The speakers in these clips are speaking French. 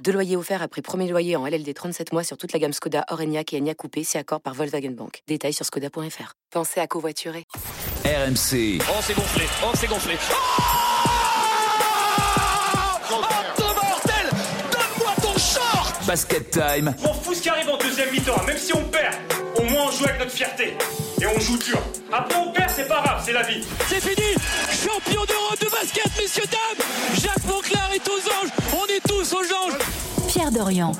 Deux loyers offerts après premier loyer en LLD 37 mois sur toute la gamme Skoda, Orenia et Enya Coupé, c'est accord par Volkswagen Bank. Détails sur skoda.fr. Pensez à covoiturer. RMC. Oh, c'est gonflé. Oh, c'est gonflé. Oh Basket time. M'en fous ce qui arrive en deuxième mi-temps, même si on perd. Au moins on joue avec notre fierté. Et on joue dur. Après on perd, c'est pas grave, c'est la vie. C'est fini Champion d'Europe de basket, messieurs, dames Jacques Monclar est aux anges On est tous aux anges Pierre Dorian.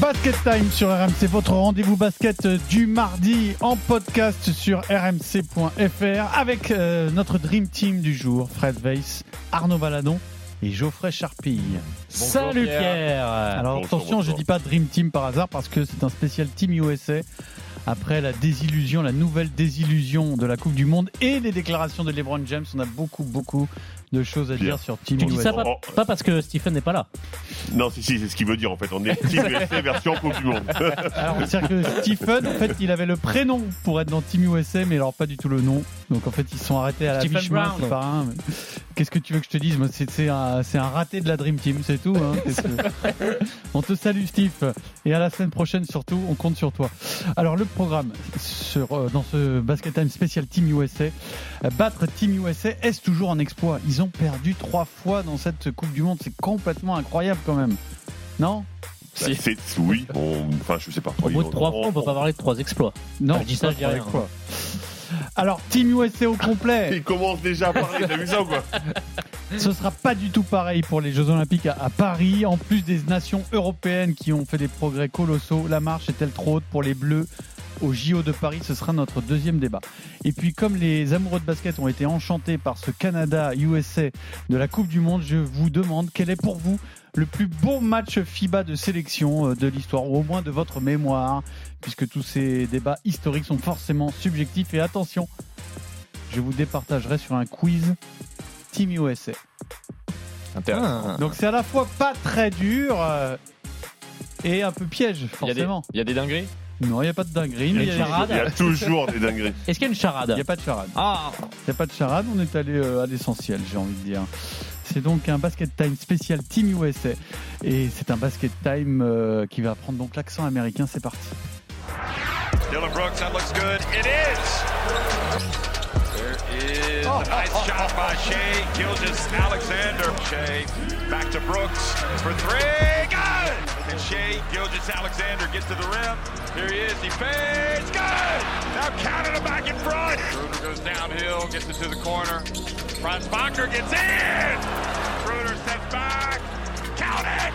Basket Time sur RMC, votre rendez-vous basket du mardi en podcast sur rmc.fr avec euh, notre Dream Team du jour, Fred Weiss, Arnaud Valadon et Geoffrey Charpille. Salut Pierre. Alors attention, je dis pas Dream Team par hasard parce que c'est un spécial Team USA après la désillusion, la nouvelle désillusion de la Coupe du Monde et les déclarations de LeBron James. On a beaucoup, beaucoup de choses à dire sur Team Tu dis USA. ça pas, pas parce que Stephen n'est pas là. Non, si, si, c'est ce qu'il veut dire en fait. On est Team USA version Coupe du Monde. Alors, c'est-à-dire que Stephen, en fait, il avait le prénom pour être dans Team USA, mais alors pas du tout le nom. Donc en fait, ils se sont arrêtés à la Stephen mi-chemin, Brown. c'est pas un. mais Qu'est-ce que tu veux que je te dise Moi, c'est c'est un, c'est un raté de la Dream Team, c'est tout. hein. Que- On te salue, Steve. Et à la semaine prochaine, surtout, on compte sur toi. Alors, le programme sur, euh, dans ce Basket Time spécial Team USA, euh, battre Team USA, est-ce toujours un exploit? Ils ont perdu trois fois dans cette Coupe du Monde. C'est complètement incroyable quand même. Non? C'est- oui, on- enfin je sais pas. Au bout de trois fois, on peut pas parler de trois exploits. Non, je dis ça, je dis rien. exploit. Alors, Team USA au complet. Il commence déjà à parler, t'as vu ça ou quoi Ce sera pas du tout pareil pour les Jeux Olympiques à, à Paris. En plus des nations européennes qui ont fait des progrès colossaux, la marche est-elle trop haute pour les Bleus au JO de Paris? Ce sera notre deuxième débat. Et puis, comme les amoureux de basket ont été enchantés par ce Canada-USA de la Coupe du Monde, je vous demande quel est pour vous le plus beau match FIBA de sélection euh, de l'histoire, ou au moins de votre mémoire, puisque tous ces débats historiques sont forcément subjectifs. Et attention, je vous départagerai sur un quiz Team USA. Intéressant. Donc c'est à la fois pas très dur euh, et un peu piège, Il y, a des, forcément. il y a des dingueries? Non, il n'y a pas de dinguerie. Il y a mais une Il charade. Il y a toujours des dingueries. Est-ce qu'il y a une charade? N'y a pas de charade. Ah Il n'y a pas de charade, on est allé euh, à l'essentiel, j'ai envie de dire. C'est donc un basket time spécial Team USA. Et c'est un basket time euh, qui va prendre donc l'accent américain. C'est parti. Dylan Brooks, that looks good. It is. There is a nice shot by Shea Gilgis Alexander. Shea back to Brooks for three. Good. And Shea Gilgis Alexander gets to the rim. Here he is. He fades. Good. Now Canada back in front. Schroeder goes downhill, gets it to the corner. Franz Wagner gets in. Schroeder steps back. Count it.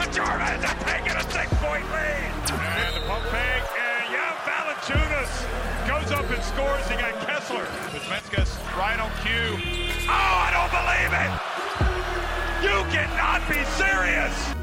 The Germans are taking a six-point lead. And the pump fake, and Jan Valanciunas goes up and scores. He got Kessler. Kuzminskas right on cue. Oh, I don't believe it! You cannot be serious!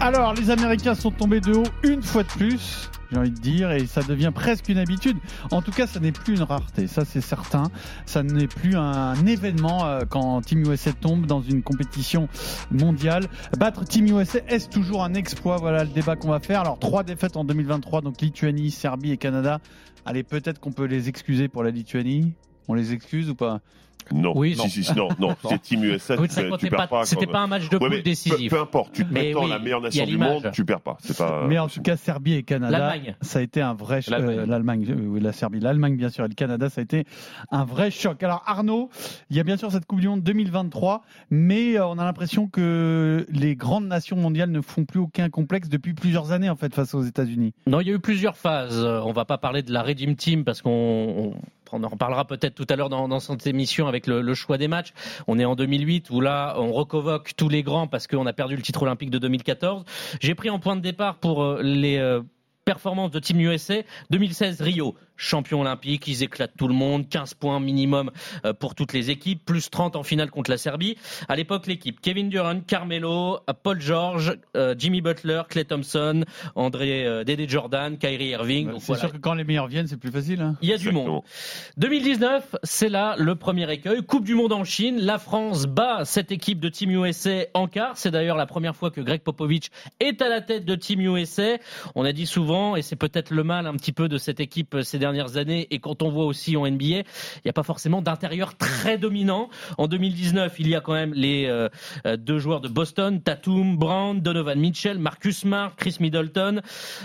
Alors, les Américains sont tombés de haut une fois de plus, j'ai envie de dire, et ça devient presque une habitude. En tout cas, ça n'est plus une rareté, ça c'est certain. Ça n'est plus un événement euh, quand Team USA tombe dans une compétition mondiale. Battre Team USA, est-ce toujours un exploit? Voilà le débat qu'on va faire. Alors, trois défaites en 2023, donc Lituanie, Serbie et Canada. Allez, peut-être qu'on peut les excuser pour la Lituanie? On les excuse ou pas? Non, Oui, non. si, si, non, non, c'est Team USA, Oui, tu, ça tu comptait perds pas- pas. C'était pas un match de Ouais, poule peu, décisif. peu importe, tu te mets dans oui, la meilleure nation du monde, tu perds pas. C'est pas. Mais en tout cas, Serbie et Canada, L'Allemagne. ça a été un vrai choc. L'Allemagne. Euh, euh, oui, la Serbie, l'Allemagne bien sûr, et le Canada, ça a été un vrai choc. Alors Arnaud, il y a bien sûr cette Coupe du Monde 2023, mais euh, on a l'impression que les grandes nations mondiales ne font plus aucun complexe depuis plusieurs années en fait face aux États-Unis. Non, il y a eu plusieurs phases. Euh, On va pas parler de la Redeem Team parce qu'on on- en reparlera peut-être tout à l'heure dans, cette émission avec le, choix des matchs. On est en 2008 où là, on reconvoque tous les grands parce qu'on a perdu le titre olympique de 2014. J'ai pris en point de départ pour euh, les euh, performance de Team USA 2016 Rio champion olympique, ils éclatent tout le monde, 15 points minimum euh, pour toutes les équipes, plus 30 en finale contre la Serbie. À l'époque, l'équipe Kevin Durant, Carmelo, Paul George, euh, Jimmy Butler, Clay Thompson, André euh, Dédé Jordan, Kyrie Irving. C'est voilà. sûr que quand les meilleurs viennent, c'est plus facile. hein. Il y a du monde. 2019, c'est là le premier écueil. Coupe du monde en Chine. La France bat cette équipe de Team USA en quart. C'est d'ailleurs la première fois que Greg Popovich est à la tête de Team USA. On a dit souvent, et c'est peut-être le mal un petit peu de cette équipe ces dernières années, et quand on voit aussi en NBA, il n'y a pas forcément d'intérieur très dominant. En 2019, il y a quand même les euh, euh, deux joueurs de Boston, Tatum, Brown, Donovan Mitchell, Marcus Smart, Chris Middleton,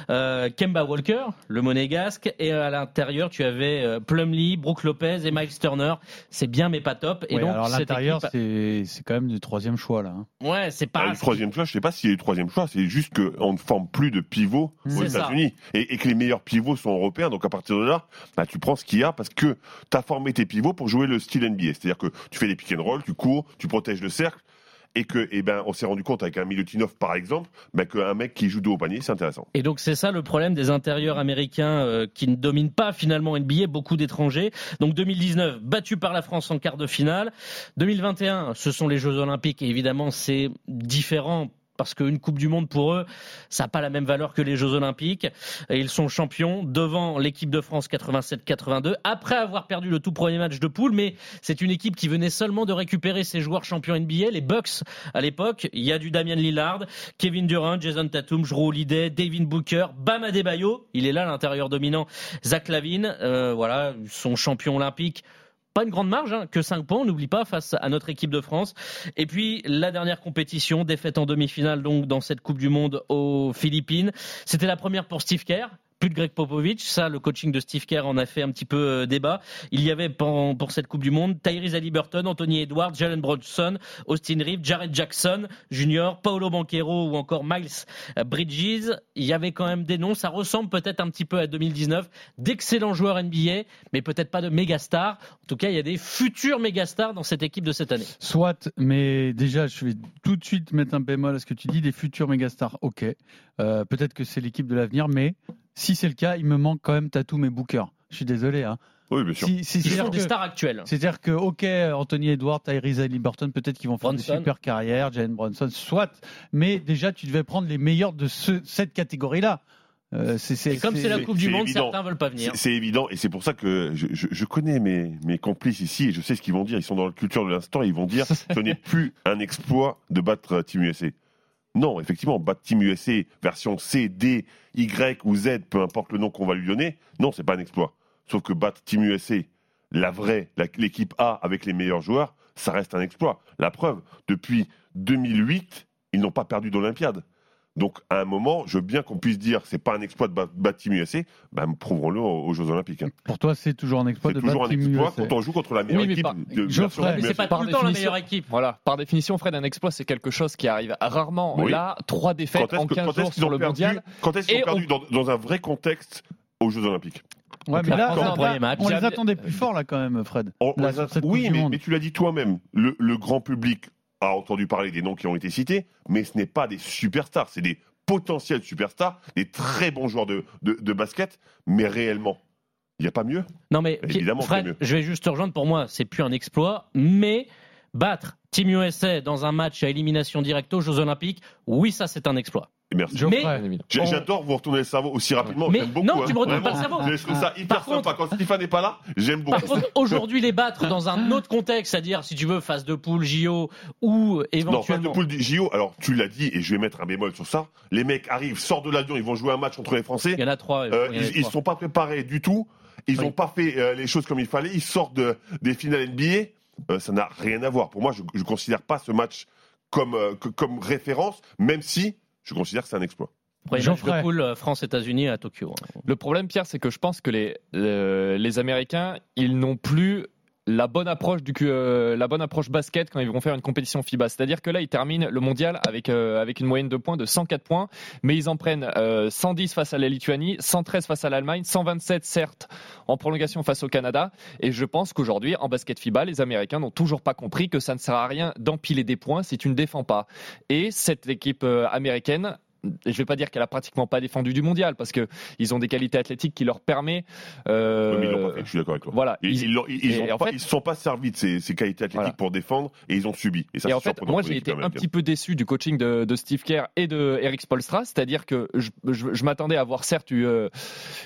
euh, Kemba Walker, le monégasque, et à l'intérieur, tu avais euh, Plumlee, Brooke Lopez et Miles Turner. C'est bien, mais pas top. Et Ouais, donc, alors l'intérieur, équipe- c'est c'est quand même du troisième choix là. hein. ouais, c'est Ah, pas. le troisième choix, je sais pas s'il a eu le troisième choix, c'est juste qu'on ne forme plus de pivots aux. États-Unis et, et que les meilleurs pivots sont européens. Donc à partir de là, bah, tu prends ce qu'il y a parce que tu as formé tes pivots pour jouer le style NBA. C'est-à-dire que tu fais des pick and roll, tu cours, tu protèges le cercle et que, eh ben, on s'est rendu compte avec un Milutinov par exemple, bah, qu'un mec qui joue dos au panier, c'est intéressant. Et donc c'est ça le problème des intérieurs américains euh, qui ne dominent pas finalement NBA, beaucoup d'étrangers. Donc 2019 battu par la France en quart de finale. 2021 ce sont les Jeux Olympiques et évidemment c'est différent. Parce qu'une Coupe du Monde pour eux, ça n'a pas la même valeur que les Jeux Olympiques. Et ils sont champions devant l'équipe de France 87-82, après avoir perdu le tout premier match de poule. Mais c'est une équipe qui venait seulement de récupérer ses joueurs champions NBA, les Bucks à l'époque. Il y a du Damian Lillard, Kevin Durant, Jason Tatum, Jrue Holiday, Devin Booker, Bam Adebayo, il est là l'intérieur dominant, Zach Lavine, euh, voilà, son champion olympique. Pas une grande marge, hein, que 5 points, on n'oublie pas, face à notre équipe de France. Et puis, la dernière compétition, défaite en demi-finale donc dans cette Coupe du Monde aux Philippines. C'était la première pour Steve Kerr. Plus de Greg Popovich, ça, le coaching de Steve Kerr en a fait un petit peu euh, débat. Il y avait pour, cette Coupe du Monde Tyrese Haliburton, Anthony Edwards, Jalen Bronson, Austin Reeves, Jared Jackson Jr., Paolo Banquero ou encore Miles euh, Bridges. Il y avait quand même des noms. Ça ressemble peut-être un petit peu à 2019. D'excellents joueurs NBA, mais peut-être pas de méga stars. En tout cas, il y a des futurs méga stars dans cette équipe de cette année. Soit, mais déjà, je vais tout de suite mettre un bémol à ce que tu dis, des futurs mégastars, ok. Euh, Peut-être que c'est l'équipe de l'avenir, mais si c'est le cas, il me manque quand même Tatum et Booker. Je suis désolé. Hein. Oui, bien sûr. Si- si- Ils C'est-à-dire sont des que, stars actuelles. c'est-à-dire que, ok, Anthony Edwards, Tyrese Haliburton, peut-être qu'ils vont faire Bronson. des super carrières, Jalen Bronson, soit, mais déjà, tu devais prendre les meilleurs de ce- cette catégorie-là. Euh, c'est- comme c'est la Coupe du Monde, évident. certains veulent pas venir. C'est évident et c'est pour ça que je, je- je connais mes, mes complices ici et je sais ce qu'ils vont dire. Ils sont dans la culture de l'instant et ils vont dire ce n'est plus un exploit de battre Team USA. Non, effectivement, battre Team USA version C, D, Y ou Z, peu importe le nom qu'on va lui donner, non, c'est pas un exploit. Sauf que battre Team USA, la vraie, l'équipe A avec les meilleurs joueurs, ça reste un exploit. La preuve, depuis 2008, ils n'ont pas perdu d'Olympiade. Donc, à un moment, je veux bien qu'on puisse dire c'est pas un exploit de Team USA, ben, prouverons-le aux, aux Jeux Olympiques. hein. Pour toi, c'est toujours un exploit C'est de toujours battre un exploit USA. quand on joue contre la meilleure Oui, mais équipe par- de Geoffrey, version Mais c'est pas Par tout le temps la meilleure équipe. Voilà, par définition, Fred, un exploit, c'est quelque chose qui arrive rarement. Oui. Là, trois défaites Quand est-ce en que- 15 quand est-ce jours sur le perdu mondial. Quand est-ce qu'ils ont perdu dans, dans un vrai contexte aux Jeux Olympiques? Ouais, mais là, match. on les attendait plus forts là quand même, Fred. On- Là, a- Oui, mais, tu l'as dit toi-même, le, le grand public a entendu parler des noms qui ont été cités, mais ce n'est pas des superstars, c'est des potentiels superstars, des très bons joueurs de, de, de basket, mais réellement, il n'y a pas mieux? Non mais Évidemment, Fred, mieux. je vais juste te rejoindre. Pour moi, c'est plus un exploit, mais battre Team USA dans un match à élimination directe aux Jeux Olympiques, oui, ça c'est un exploit. Merci. On- J'adore vous retourner le cerveau aussi rapidement. Mais j'aime beaucoup, non, hein. tu me retournes pas le cerveau. Je trouve ça hyper Par contre- sympa. Quand Stéphane n'est pas là, j'aime beaucoup. Par contre, aujourd'hui, les battre dans un autre contexte, c'est-à-dire, si tu veux, phase de poule, JO, ou Non, phase éventuellement. de poule JO, alors tu l'as dit et je vais mettre un bémol sur ça. Les mecs arrivent, sortent de l'avion, ils vont jouer un match contre les Français. Il y en a trois. Euh, il y en a ils ne sont pas préparés du tout. Ils Oui. n'ont pas fait euh, les choses comme il fallait. Ils sortent de- des finales NBA. Euh, ça n'a rien à voir. Pour moi, je ne considère pas ce match comme, euh, que- comme référence, même si je considère que c'est un exploit. Geoffrey. de poule euh, France-États-Unis à Tokyo. hein. Le problème, Pierre, c'est que je pense que les, euh, les Américains, ils n'ont plus la bonne approche du euh, la bonne approche basket quand ils vont faire une compétition FIBA. C'est-à-dire que là, ils terminent le mondial avec euh, avec une moyenne de points de 104 points, mais ils en prennent euh, 110 face à la Lituanie, 113 face à l'Allemagne, 127 certes en prolongation face au Canada. Et je pense qu'aujourd'hui, en basket FIBA, les Américains n'ont toujours pas compris que ça ne sert à rien d'empiler des points si tu ne défends pas. Et cette équipe euh, américaine je vais pas dire qu'elle a pratiquement pas défendu du mondial parce que ils ont des qualités athlétiques qui leur permet. Euh, Oui, mais ils l'ont pas fait, je suis d'accord avec toi. Voilà. Ils, Ils- ils, l'ont- ils, et ont en pas- fait- ils se sont pas servis de ces, ces qualités athlétiques Voilà. pour défendre et ils ont subi. Et ça, Et c'est en fait, moi j'ai été un petit peu déçu du coaching de, de Steve Kerr et de Eric Spolstra, c'est-à-dire que je, je- je m'attendais à voir certes euh,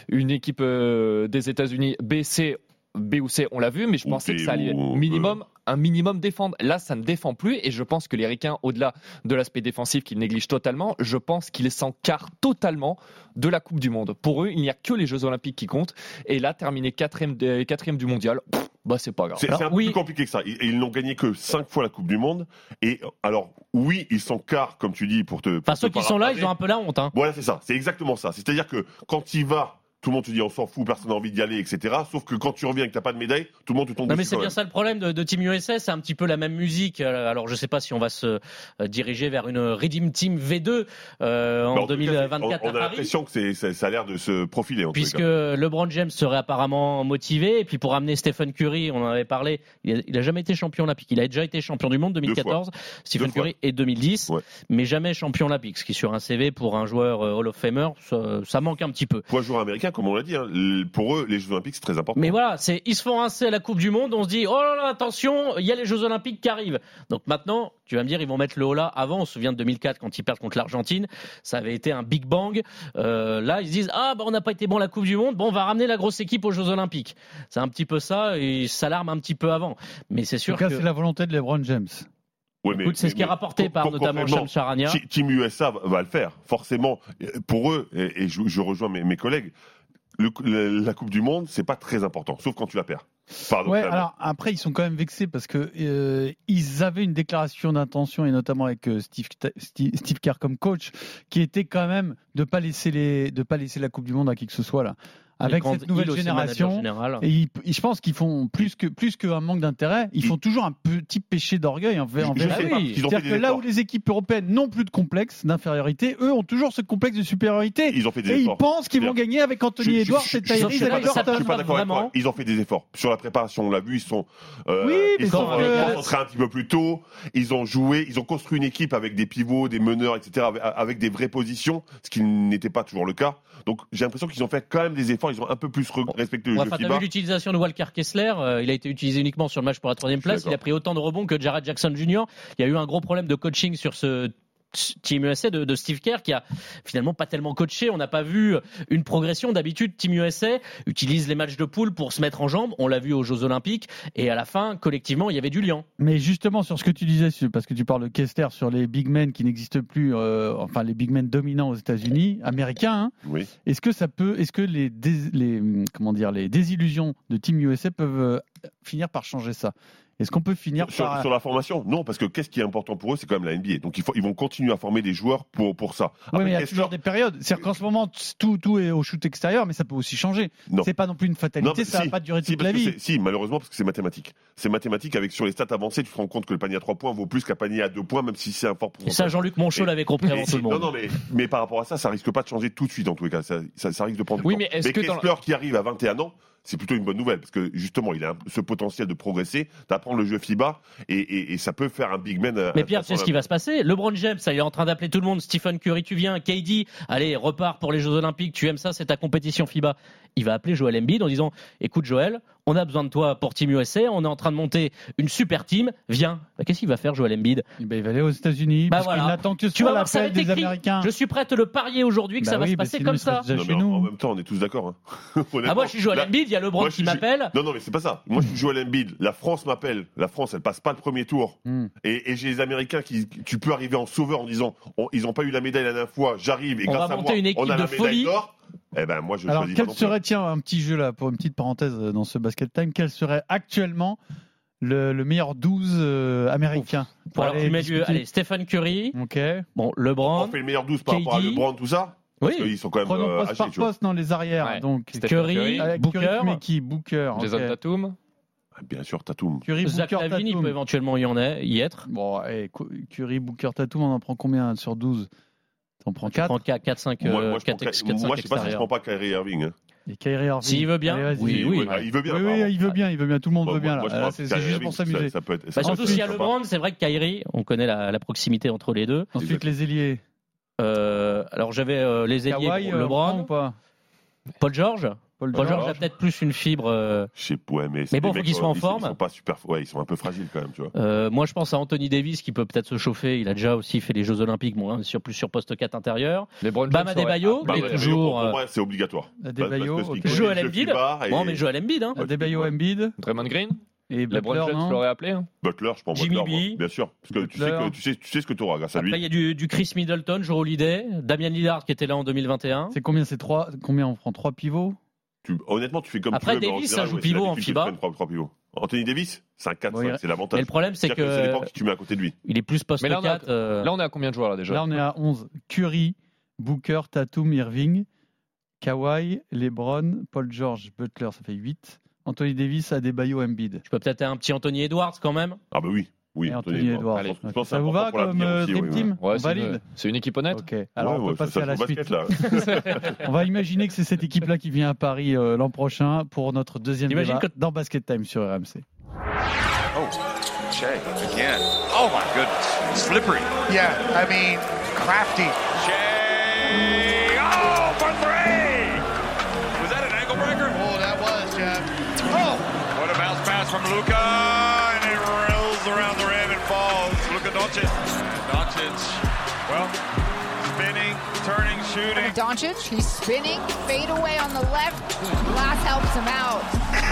une équipe euh, des États-Unis B, C, B ou C, on l'a vu, mais je Ou pensais B que ça allait ou, minimum, un minimum défendre. Là, ça ne défend plus et je pense que les Ricains, au-delà de l'aspect défensif qu'ils négligent totalement, je pense qu'ils s'encartent totalement de la Coupe du Monde. Pour eux, il n'y a que les Jeux Olympiques qui comptent et là, terminer quatrième, de- quatrième du mondial, pff, bah c'est pas grave. C'est un peu oui. plus compliqué que ça. Ils, ils n'ont gagné que 5 fois la Coupe du Monde. Et alors, oui, ils sont quart, comme tu dis, pour te. pour Enfin, te ceux qui sont là, ils ont un peu la honte. Hein. Voilà, c'est ça. C'est exactement ça. C'est-à-dire que quand il va, tout le monde te dit on s'en fout, personne n'a envie d'y aller, etc. Sauf que quand tu reviens et que t'as pas de médaille, tout le monde te tombe Non mais c'est bien ça le problème de, de Team USA, c'est un petit peu la même musique. Euh, Alors je sais pas si on va se euh, diriger vers une Redeem Team V2 euh, en Mais en tout cas, 2024 on, on a l'impression que ça a l'air de se profiler en Puisque. LeBron James serait apparemment motivé, et puis pour amener Stephen Curry, on en avait parlé, il a, il a jamais été champion olympique. Il a déjà été champion du monde 2014, Stephen. Curry et 2010, Ouais. mais jamais champion olympique. Ce qui sur un CV pour un joueur Hall of Famer, ça, ça manque un petit peu. Pour un joueur américain, comme on l'a dit, hein, pour eux, les Jeux Olympiques, c'est très important. Mais voilà, c'est ils se font rincer à la Coupe du Monde, on se dit oh là là attention, il y a les Jeux Olympiques qui arrivent. Donc maintenant, tu vas me dire ils vont mettre le haut là. Avant, on se souvient de 2004 quand ils perdent contre l'Argentine, ça avait été un big bang. Euh, là, ils se disent ah bah on n'a pas été bon à la Coupe du Monde, bon on va ramener la grosse équipe aux Jeux Olympiques. C'est un petit peu ça et ça l'alarme un petit peu avant. Mais c'est En sûr tout cas, que c'est la volonté de LeBron James. Ouais, mais- écoute, c'est ce qui est rapporté mais par notamment Shams Charania. Team USA va, va le faire, forcément. Euh, Pour eux, et, et je, je rejoins mes, mes collègues, le- le- la Coupe du Monde, c'est pas très important, sauf quand tu la perds. Pardon. Ouais, alors après, ils sont quand même vexés parce que euh, ils avaient une déclaration d'intention et notamment avec euh, Steve, Steve, Steve Kerr comme coach, qui était quand même de pas laisser les, de pas laisser la Coupe du Monde à qui que ce soit là. Avec cette nouvelle génération, et ils- ils- je pense qu'ils font plus que plus qu'un manque d'intérêt, ils font toujours un petit péché d'orgueil envers. Je- je envers sais eux. pas, parce qu'ils ont fait C'est-à-dire que là efforts. où les équipes européennes n'ont plus de complexe d'infériorité, eux ont toujours ce complexe de supériorité. Ils ont fait des et ils efforts. pensent qu'ils vont gagner avec Anthony Edwards et Tyrese je- suis pas d'accord avec Vraiment. toi. Ils ont fait des efforts. Sur la préparation, on l'a vu, ils sont, euh, Oui, mais ils sont concentrés un petit peu plus tôt. Ils ont joué, ils ont construit une équipe avec des pivots, des meneurs, etc., avec des vraies positions, ce qui n'était pas toujours le cas. Donc j'ai l'impression qu'ils ont fait quand même des efforts. Ils ont un peu plus re- respecté le Ouais, jeu Enfin, t'as FIBA. vu l'utilisation de Walker Kessler, euh, il a été utilisé uniquement sur le match pour la troisième place. Il a pris autant de rebonds que Jared Jackson Jr. Il y a eu un gros problème de coaching sur ce Team USA de, de Steve Kerr qui a finalement pas tellement coaché. On n'a pas vu une progression. D'habitude, Team USA utilise les matchs de poule pour se mettre en jambes. On l'a vu aux Jeux Olympiques. Et à la fin, collectivement, il y avait du lien. Mais justement, sur ce que tu disais, parce que tu parles de Kessler sur les big men qui n'existent plus, euh, enfin les big men dominants aux États-Unis, américains, hein, Oui. est-ce que ça peut, est-ce que les, dés- les, comment dire, les désillusions de Team USA peuvent euh, finir par changer ça? Est-ce qu'on peut finir Sur, par sur la formation, non, parce que qu'est-ce qui est important pour eux, c'est quand même la NBA. Donc il faut, ils vont continuer à former des joueurs pour, pour ça. Oui, Après, mais il y a toujours des périodes. C'est-à-dire qu'en ce moment, tout, tout est au shoot extérieur, mais ça peut aussi changer. Non. C'est pas non plus une fatalité, mais ça si, va pas durer si, toute la vie. Si, malheureusement, parce que c'est mathématique. C'est mathématique avec sur les stats avancées, tu te rends compte que le panier à 3 points vaut plus qu'un panier à 2 points, même si c'est un fort Et pourcentage. ça, Jean-Luc Monchot l'avait compris avant tout le monde. Non, non, mais, mais par rapport à ça, ça risque pas de changer tout de suite en tous les cas. Ça, ça, ça risque de prendre du Oui, temps. mais est-ce que dans- Kessler qui arrive à 21 ans, c'est plutôt une bonne nouvelle parce que justement, il a ce potentiel de progresser, d'apprendre le jeu FIBA et, et- et ça peut faire un big man. euh, Mais Pierre, c'est ce qui va se passer. LeBron James, ça, il est en train d'appeler tout le monde. Stephen Curry, tu viens. KD, allez, repars pour les Jeux Olympiques. Tu aimes ça, c'est ta compétition FIBA. Il va appeler Joel Embiid en disant Écoute, Joel, on a besoin de toi pour Team USA. On est en train de monter une super team. Viens. Bah, Qu'est-ce qu'il va faire, Joel Embiid? Ben, il va aller aux États-Unis. Bah voilà. n'attend que ce Tu vas soit voir, ça va l'appel des écrit. Américains. Je suis prêt à te le parier aujourd'hui que Bah ça va oui, se passer comme ça. Non, chez mais en, nous. en même temps, on est tous d'accord. hein. Ah, moi, je suis Joel Embiid. Il y a LeBron moi, qui m'appelle. Non, non, mais c'est pas ça. Moi, je suis Joel Embiid. La France m'appelle. La France, elle passe pas le premier tour. Hmm. Et, et j'ai les Américains qui, tu peux arriver en sauveur en disant, on- ils n'ont pas eu la médaille la dernière fois. J'arrive et On grâce va à monter moi, une équipe on a de la médaille d'or. Eh ben, moi, je Alors, quel serait, tiens, un petit jeu là, pour une petite parenthèse euh, dans ce basket time, quel serait actuellement le, le meilleur 12 euh, américain pour Alors, aller tu mets du, allez, Stephen Curry. Ok. Bon, On LeBron. fait le meilleur 12 par rapport à KD. LeBron, tout ça. Parce Oui. qu'ils sont quand même Prenons euh, poste par poste dans les arrières. Ouais. Donc, Curry, Curry, avec Booker. Curry, mets qui Booker. ok. Jason Tatum. Ah, Bien sûr, Tatum. Curry, Zach Booker, Lavine, il Tatum. peut éventuellement y en y être. Bon, eh, Cu- Curry, Booker, Tatum, on en prend combien sur 12 T'en prends Tu 4 prends 4, 5, Moi, moi, je 4, prends- 4, moi, 5 je sais pas si je prends pas Kyrie Irving. hein. Et Kyrie Irving. S'il veut bien. Allez, vas-y. Oui, oui. Ah, il veut bien. Oui, oui, il veut bien, il veut bien. Tout le monde Bon, veut bien. moi, là. je Là, pense C'est que c'est Kyrie juste pour ça- s'amuser. Ça peut être. Bah, ça surtout peut s'il y a être LeBron, c'est vrai que Kyrie, on connaît la, la proximité entre les deux. Ensuite, les ailiers. Euh, alors j'avais euh, les ailiers, Kawhi, euh, prend ou LeBron, pas? Paul George. Paul Paul George a peut-être plus une fibre. euh, Je sais ouais, mais, Mais bon, faut qu'ils soient en ils- forme. Ils sont pas super, ouais, ils sont un peu fragiles quand même, tu vois. euh, moi, je pense à Anthony Davis qui peut peut-être se chauffer. Il a déjà aussi fait les Jeux Olympiques, bon, hein, sur plus sur poste 4 intérieur. James Bam Adebayo, Ah, Bah, toujours. Pour euh, moi, c'est obligatoire. Adebayo, Joel Embiid. Bon, mais Joel Embiid. Hein. Adebayo Embiid Draymond Green, et Butler, James, non tu l'aurais appelé. hein. Butler, je prends Jimmy Butler, moi, B. bien sûr. Parce que tu sais, Butler. que tu, sais, tu sais ce que tu auras grâce à Après, il lui. y a du, du Chris Middleton, Joe Holiday, Damian Lillard qui était là en 2021. C'est combien C'est trois Combien on prend? Trois pivots? Tu- honnêtement, tu fais comme Après, tu veux. en Davis, ça joue pivot en FIBA. prendre trois- trois pivots. Anthony Davis, c'est un 4 Bon, il- c'est l'avantage. Mais le problème, c'est C'est-à-dire que ça dépend que qui tu mets à côté de lui. il est plus poste Mais là, on a- 4. euh, Là, on est à combien de joueurs là déjà Là, on est à 11. Curry, Booker, Tatum, Irving, Kawhi, LeBron, Paul George, Butler, ça fait 8. Anthony Davis, Adebayo, Embiid. Je peux peut-être un petit Anthony Edwards quand même. Ah bah oui. Oui, Anthony Edwards. Pense- je pense Ça vous va comme euh, Dream oui, Team ouais. Ouais, On c'est une- valide C'est une équipe honnête. Ok. Alors, Ouais, on ouais, peut ça, passer à la suite. basket, là. On va imaginer que c'est cette équipe-là qui vient à Paris euh, l'an prochain pour notre deuxième T'imagines débat que- dans Basket Time sur RMC. Oh, Shea again. Oh my goodness. Slippery. Yeah, I mean, crafty. Shea. Oh, for three. Was that an ankle breaker? Oh, that was, Jeff. Oh, What a bounce pass from Luca, Doncic. Doncic. Well, spinning, turning, shooting. Doncic, he's spinning, fade away on the left. Glass helps him out.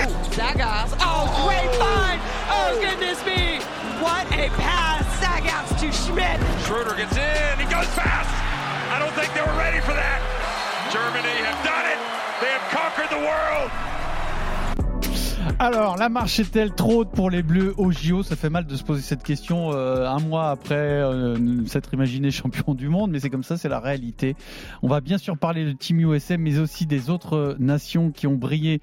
Ooh, Zagas. Oh, great find! Oh, goodness me! What a pass! Sagas to Schmidt. Schroeder gets in. He goes fast. I don't think they were ready for that. Germany have done it. They have conquered the world. Alors, la marche est-elle trop haute pour les Bleus au JO Ça fait mal de se poser cette question euh, un mois après euh, s'être imaginé champion du monde, mais c'est comme ça, c'est la réalité. On va bien sûr parler de Team USA, mais aussi des autres euh, nations qui ont brillé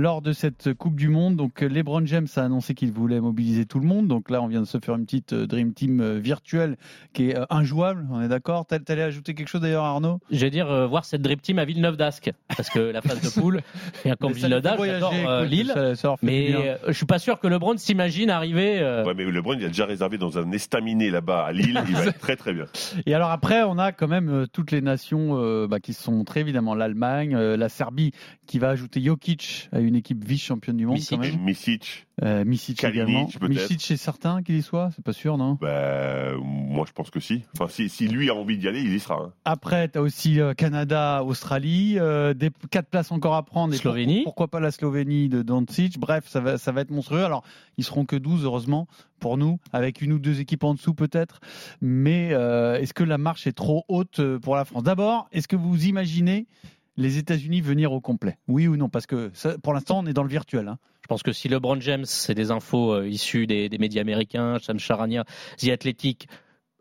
lors de cette Coupe du Monde. Donc, LeBron James a annoncé qu'il voulait mobiliser tout le monde. Donc là, on vient de se faire une petite euh, Dream Team euh, virtuelle qui est euh, injouable. On est d'accord T'all- T'allais ajouter quelque chose d'ailleurs, Arnaud? Je vais dire euh, voir cette Dream Team à Villeneuve d'Ascq parce que la phase de poule, et comme Villeneuve d'Ascq, j'adore euh, Lille. ça- ça Mais euh, je suis pas sûr que LeBron s'imagine arriver. euh, Ouais, mais LeBron, il a déjà réservé dans un estaminet là-bas à Lille. Il va être très très bien. Et alors après, on a quand même toutes les nations euh, bah, qui se sont montrées, évidemment l'Allemagne, euh, la Serbie qui va ajouter Jokic à une équipe vice-championne du monde Misic, quand même. Misic, Euh, Misic Kalinic, également. Misic c'est certain qu'il y soit, c'est pas sûr non? Bah, moi je pense que si. Enfin, si, si lui a envie d'y aller, il y sera. hein. Après, tu as aussi euh, Canada, Australie, euh, des quatre places encore à prendre. Et Slovénie. Pourquoi, pourquoi pas la Slovénie de Doncic? Bref, ça va, ça va être monstrueux. Alors, ils seront que 12, heureusement, pour nous, avec une ou deux équipes en dessous peut-être. Mais euh, est-ce que la marche est trop haute euh, pour la France? D'abord, est-ce que vous imaginez les États-Unis venir au complet Oui ou non Parce que ça, pour l'instant, on est dans le virtuel. hein. Je pense que si LeBron James, c'est des infos euh, issues des, des médias américains, Sam Charania, The Athletic,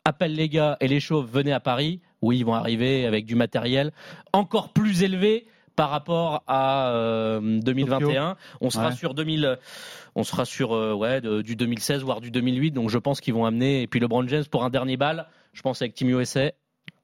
appelle les gars et les chauves, venez à Paris. Oui, ils vont arriver avec du matériel encore plus élevé par rapport à euh, 2021. On sera Ouais. sur 2000, on sera sur euh, ouais de- du 2016 voire du 2008. Donc je pense qu'ils vont amener et puis LeBron James pour un dernier bal. Je pense avec Team USA.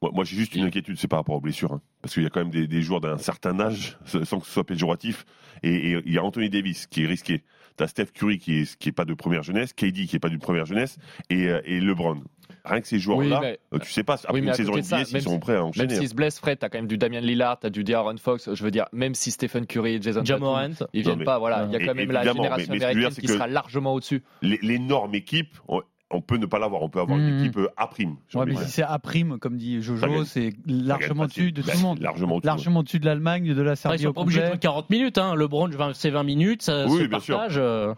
Moi, moi, j'ai juste une inquiétude, c'est par rapport aux blessures. hein. Parce qu'il y a quand même des, des joueurs d'un certain âge, sans que ce soit péjoratif. Et, et il y a Anthony Davis qui est risqué. T'as Steph Curry qui est, qui est pas de première jeunesse, KD qui est pas d'une première jeunesse, et, euh, et LeBron. Rien que ces joueurs-là, Oui, euh, tu sais pas, après Oui, une saison de NBA, même sont si- prêts à Même enchaîner. s'ils se blessent, Fred, t'as quand même du Damian Lillard, t'as du D'Aaron Fox. Je veux dire, même si Stephen Curry et Jason Ja Tatum, ils viennent Non, mais- pas, voilà, il y a quand même la génération mais- mais dire, américaine qui que- sera largement au-dessus. L'énorme équipe, on, peut ne pas l'avoir. On peut avoir une Mhm. équipe euh, A prime. Ouais, mais si c'est à prime, comme dit Jojo, c'est gagne largement au-dessus de tout Bah, le monde. Largement au-dessus. Largement de l'Allemagne, de la Serbie ils sont pas obligés de complet. jouer 40 minutes. Hein. LeBron, 20 c'est 20 minutes, ça Oui, bien sûr. partage. euh.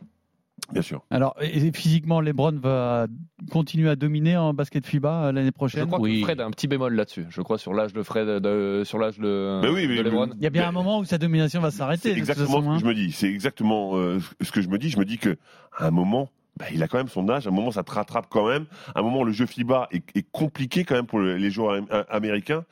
Bien sûr. Alors, et- physiquement, LeBron va continuer à dominer en basket FIBA euh, l'année Je prochaine. crois Oui. que Fred a un petit bémol là-dessus. Je crois sur l'âge de Fred, de- sur l'âge de, Mais oui, mais- de LeBron. Il y a bien un moment où sa domination va s'arrêter. C'est exactement façon, ce hein. que je me dis. C'est exactement euh, ce que je me dis. Je me dis que à un moment, bah, il a quand même son âge. À un moment, ça te rattrape quand même. À un moment, le jeu FIBA est, compliqué quand même pour le- les joueurs am- américains.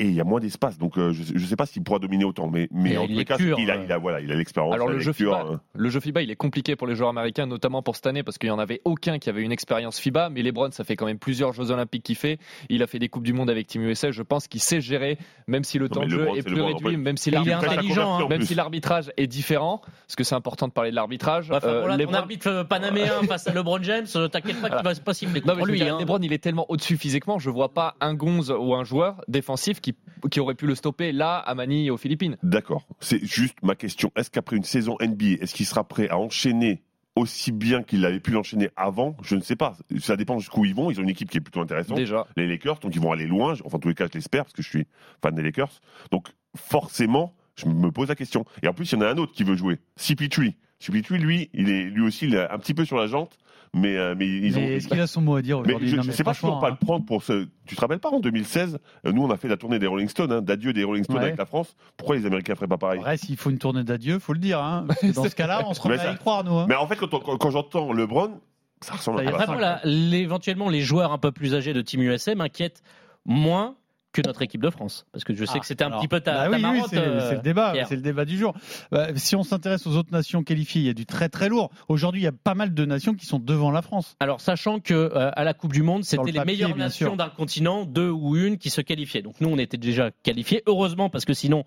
Et il y a moins d'espace. Donc euh, je ne sais pas s'il pourra dominer autant, mais, mais Il a en les cas, lecture, il a, euh. il a, voilà, il a l'expérience. Alors le jeu, FIBA, hein. le jeu FIBA, il est compliqué pour les joueurs américains, notamment pour cette année, parce qu'il n'y en avait aucun qui avait une expérience FIBA. Mais LeBron, ça fait quand même plusieurs Jeux Olympiques qu'il fait. Il a fait des coupes du monde avec Team USA. Je pense qu'il sait gérer, même si le temps de jeu LeBron, est plus LeBron, en réduit, fait. même si l'arbitrage, hein. même si l'arbitrage est différent, parce que c'est important de parler de l'arbitrage. Enfin, euh, voilà, ton LeBron- arbitre euh, panaméen face à LeBron James, t'inquiète pas qu'il va pas siffler Non, contre mais je veux lui. dire, hein. LeBron, il est tellement au-dessus physiquement, je vois pas un gonze ou un joueur défensif qui, qui aurait pu le stopper là à Manille et aux Philippines. D'accord. C'est juste ma question. Est-ce qu'après une saison NBA, est-ce qu'il sera prêt à enchaîner aussi bien qu'il avait pu l'enchaîner avant? Je ne sais pas. Ça dépend jusqu'où ils vont. Ils ont une équipe qui est plutôt intéressante. Déjà. Les Lakers, donc ils vont aller loin. Enfin, en tous les cas, je l'espère parce que je suis fan des Lakers. Donc forcément, je me pose la question. Et en plus, il y en a un autre qui veut jouer. CP3. CP3, lui, il est lui aussi il est un petit peu sur la jante, mais euh, mais ils ont. Mais Est-ce qu'il a son mot à dire Mais aujourd'hui je Non, ne mais sais pas toujours pas hein. le prendre pour ce. Tu te rappelles pas en 2016, euh, nous on a fait la tournée des Rolling Stones, hein, d'adieu des Rolling Stones Ouais. avec la France. Pourquoi les Américains feraient pas pareil Après, s'il faut une tournée d'adieu, faut le dire. Hein. Parce que Dans ce cas-là, on se remet à y croire, nous. hein. Mais en fait, quand, on- quand, quand j'entends LeBron, ça ressemble Ça à Vraiment, là, les- éventuellement, les joueurs un peu plus âgés de Team USA m'inquiètent moins que notre équipe de France. Parce que je sais Ah, que c'était un alors, petit peu ta, bah ta oui, oui, marotte, c'est euh, c'est le débat, c'est le débat du jour. Bah, si on s'intéresse aux autres nations qualifiées, il y a du très très lourd. Aujourd'hui, il y a pas mal de nations qui sont devant la France. Alors, sachant que euh, à la Coupe du Monde, le c'était les papier, meilleures nations d'un continent, deux ou une, qui se qualifiaient. Donc nous, on était déjà qualifiés. Heureusement, parce que sinon,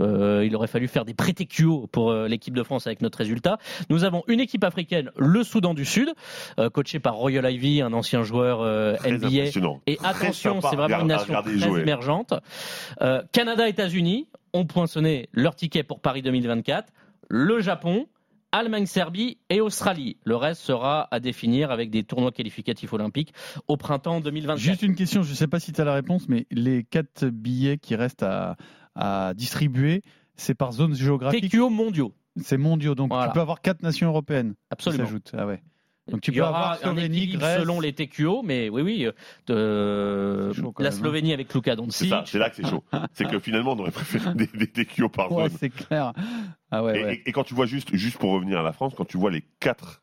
euh, il aurait fallu faire des prétéquios pour euh, l'équipe de France avec notre résultat. Nous avons une équipe africaine, le Soudan du Sud, euh, coaché par Royal Ivy, un ancien joueur euh, NBA. impressionnant. Et Très attention, c'est vraiment une nation très jouer. émergente. Euh, Canada, États-Unis ont poinçonné leur ticket pour Paris 2024. Le Japon, Allemagne, Serbie et Australie. Le reste sera à définir avec des tournois qualificatifs olympiques au printemps 2024. Juste une question, je ne sais pas si tu as la réponse, mais les quatre billets qui restent à, à distribuer, c'est par zone géographique. TQO mondiaux. C'est mondiaux, donc Voilà. tu peux avoir quatre nations européennes. Absolument. Qui. Ah ouais. Donc tu Il y peux aura avoir un Slovénie, équilibre Grèce. selon les TQO, mais oui, oui. euh, C'est chaud la même, hein. Slovénie avec Luka C'est Doncic. ça, c'est là que c'est chaud. c'est que finalement, on aurait préféré des, Kyo par Ouais, zone. c'est clair. Ah ouais, Et, ouais. et- et quand tu vois juste, juste pour revenir à la France, quand tu vois les quatre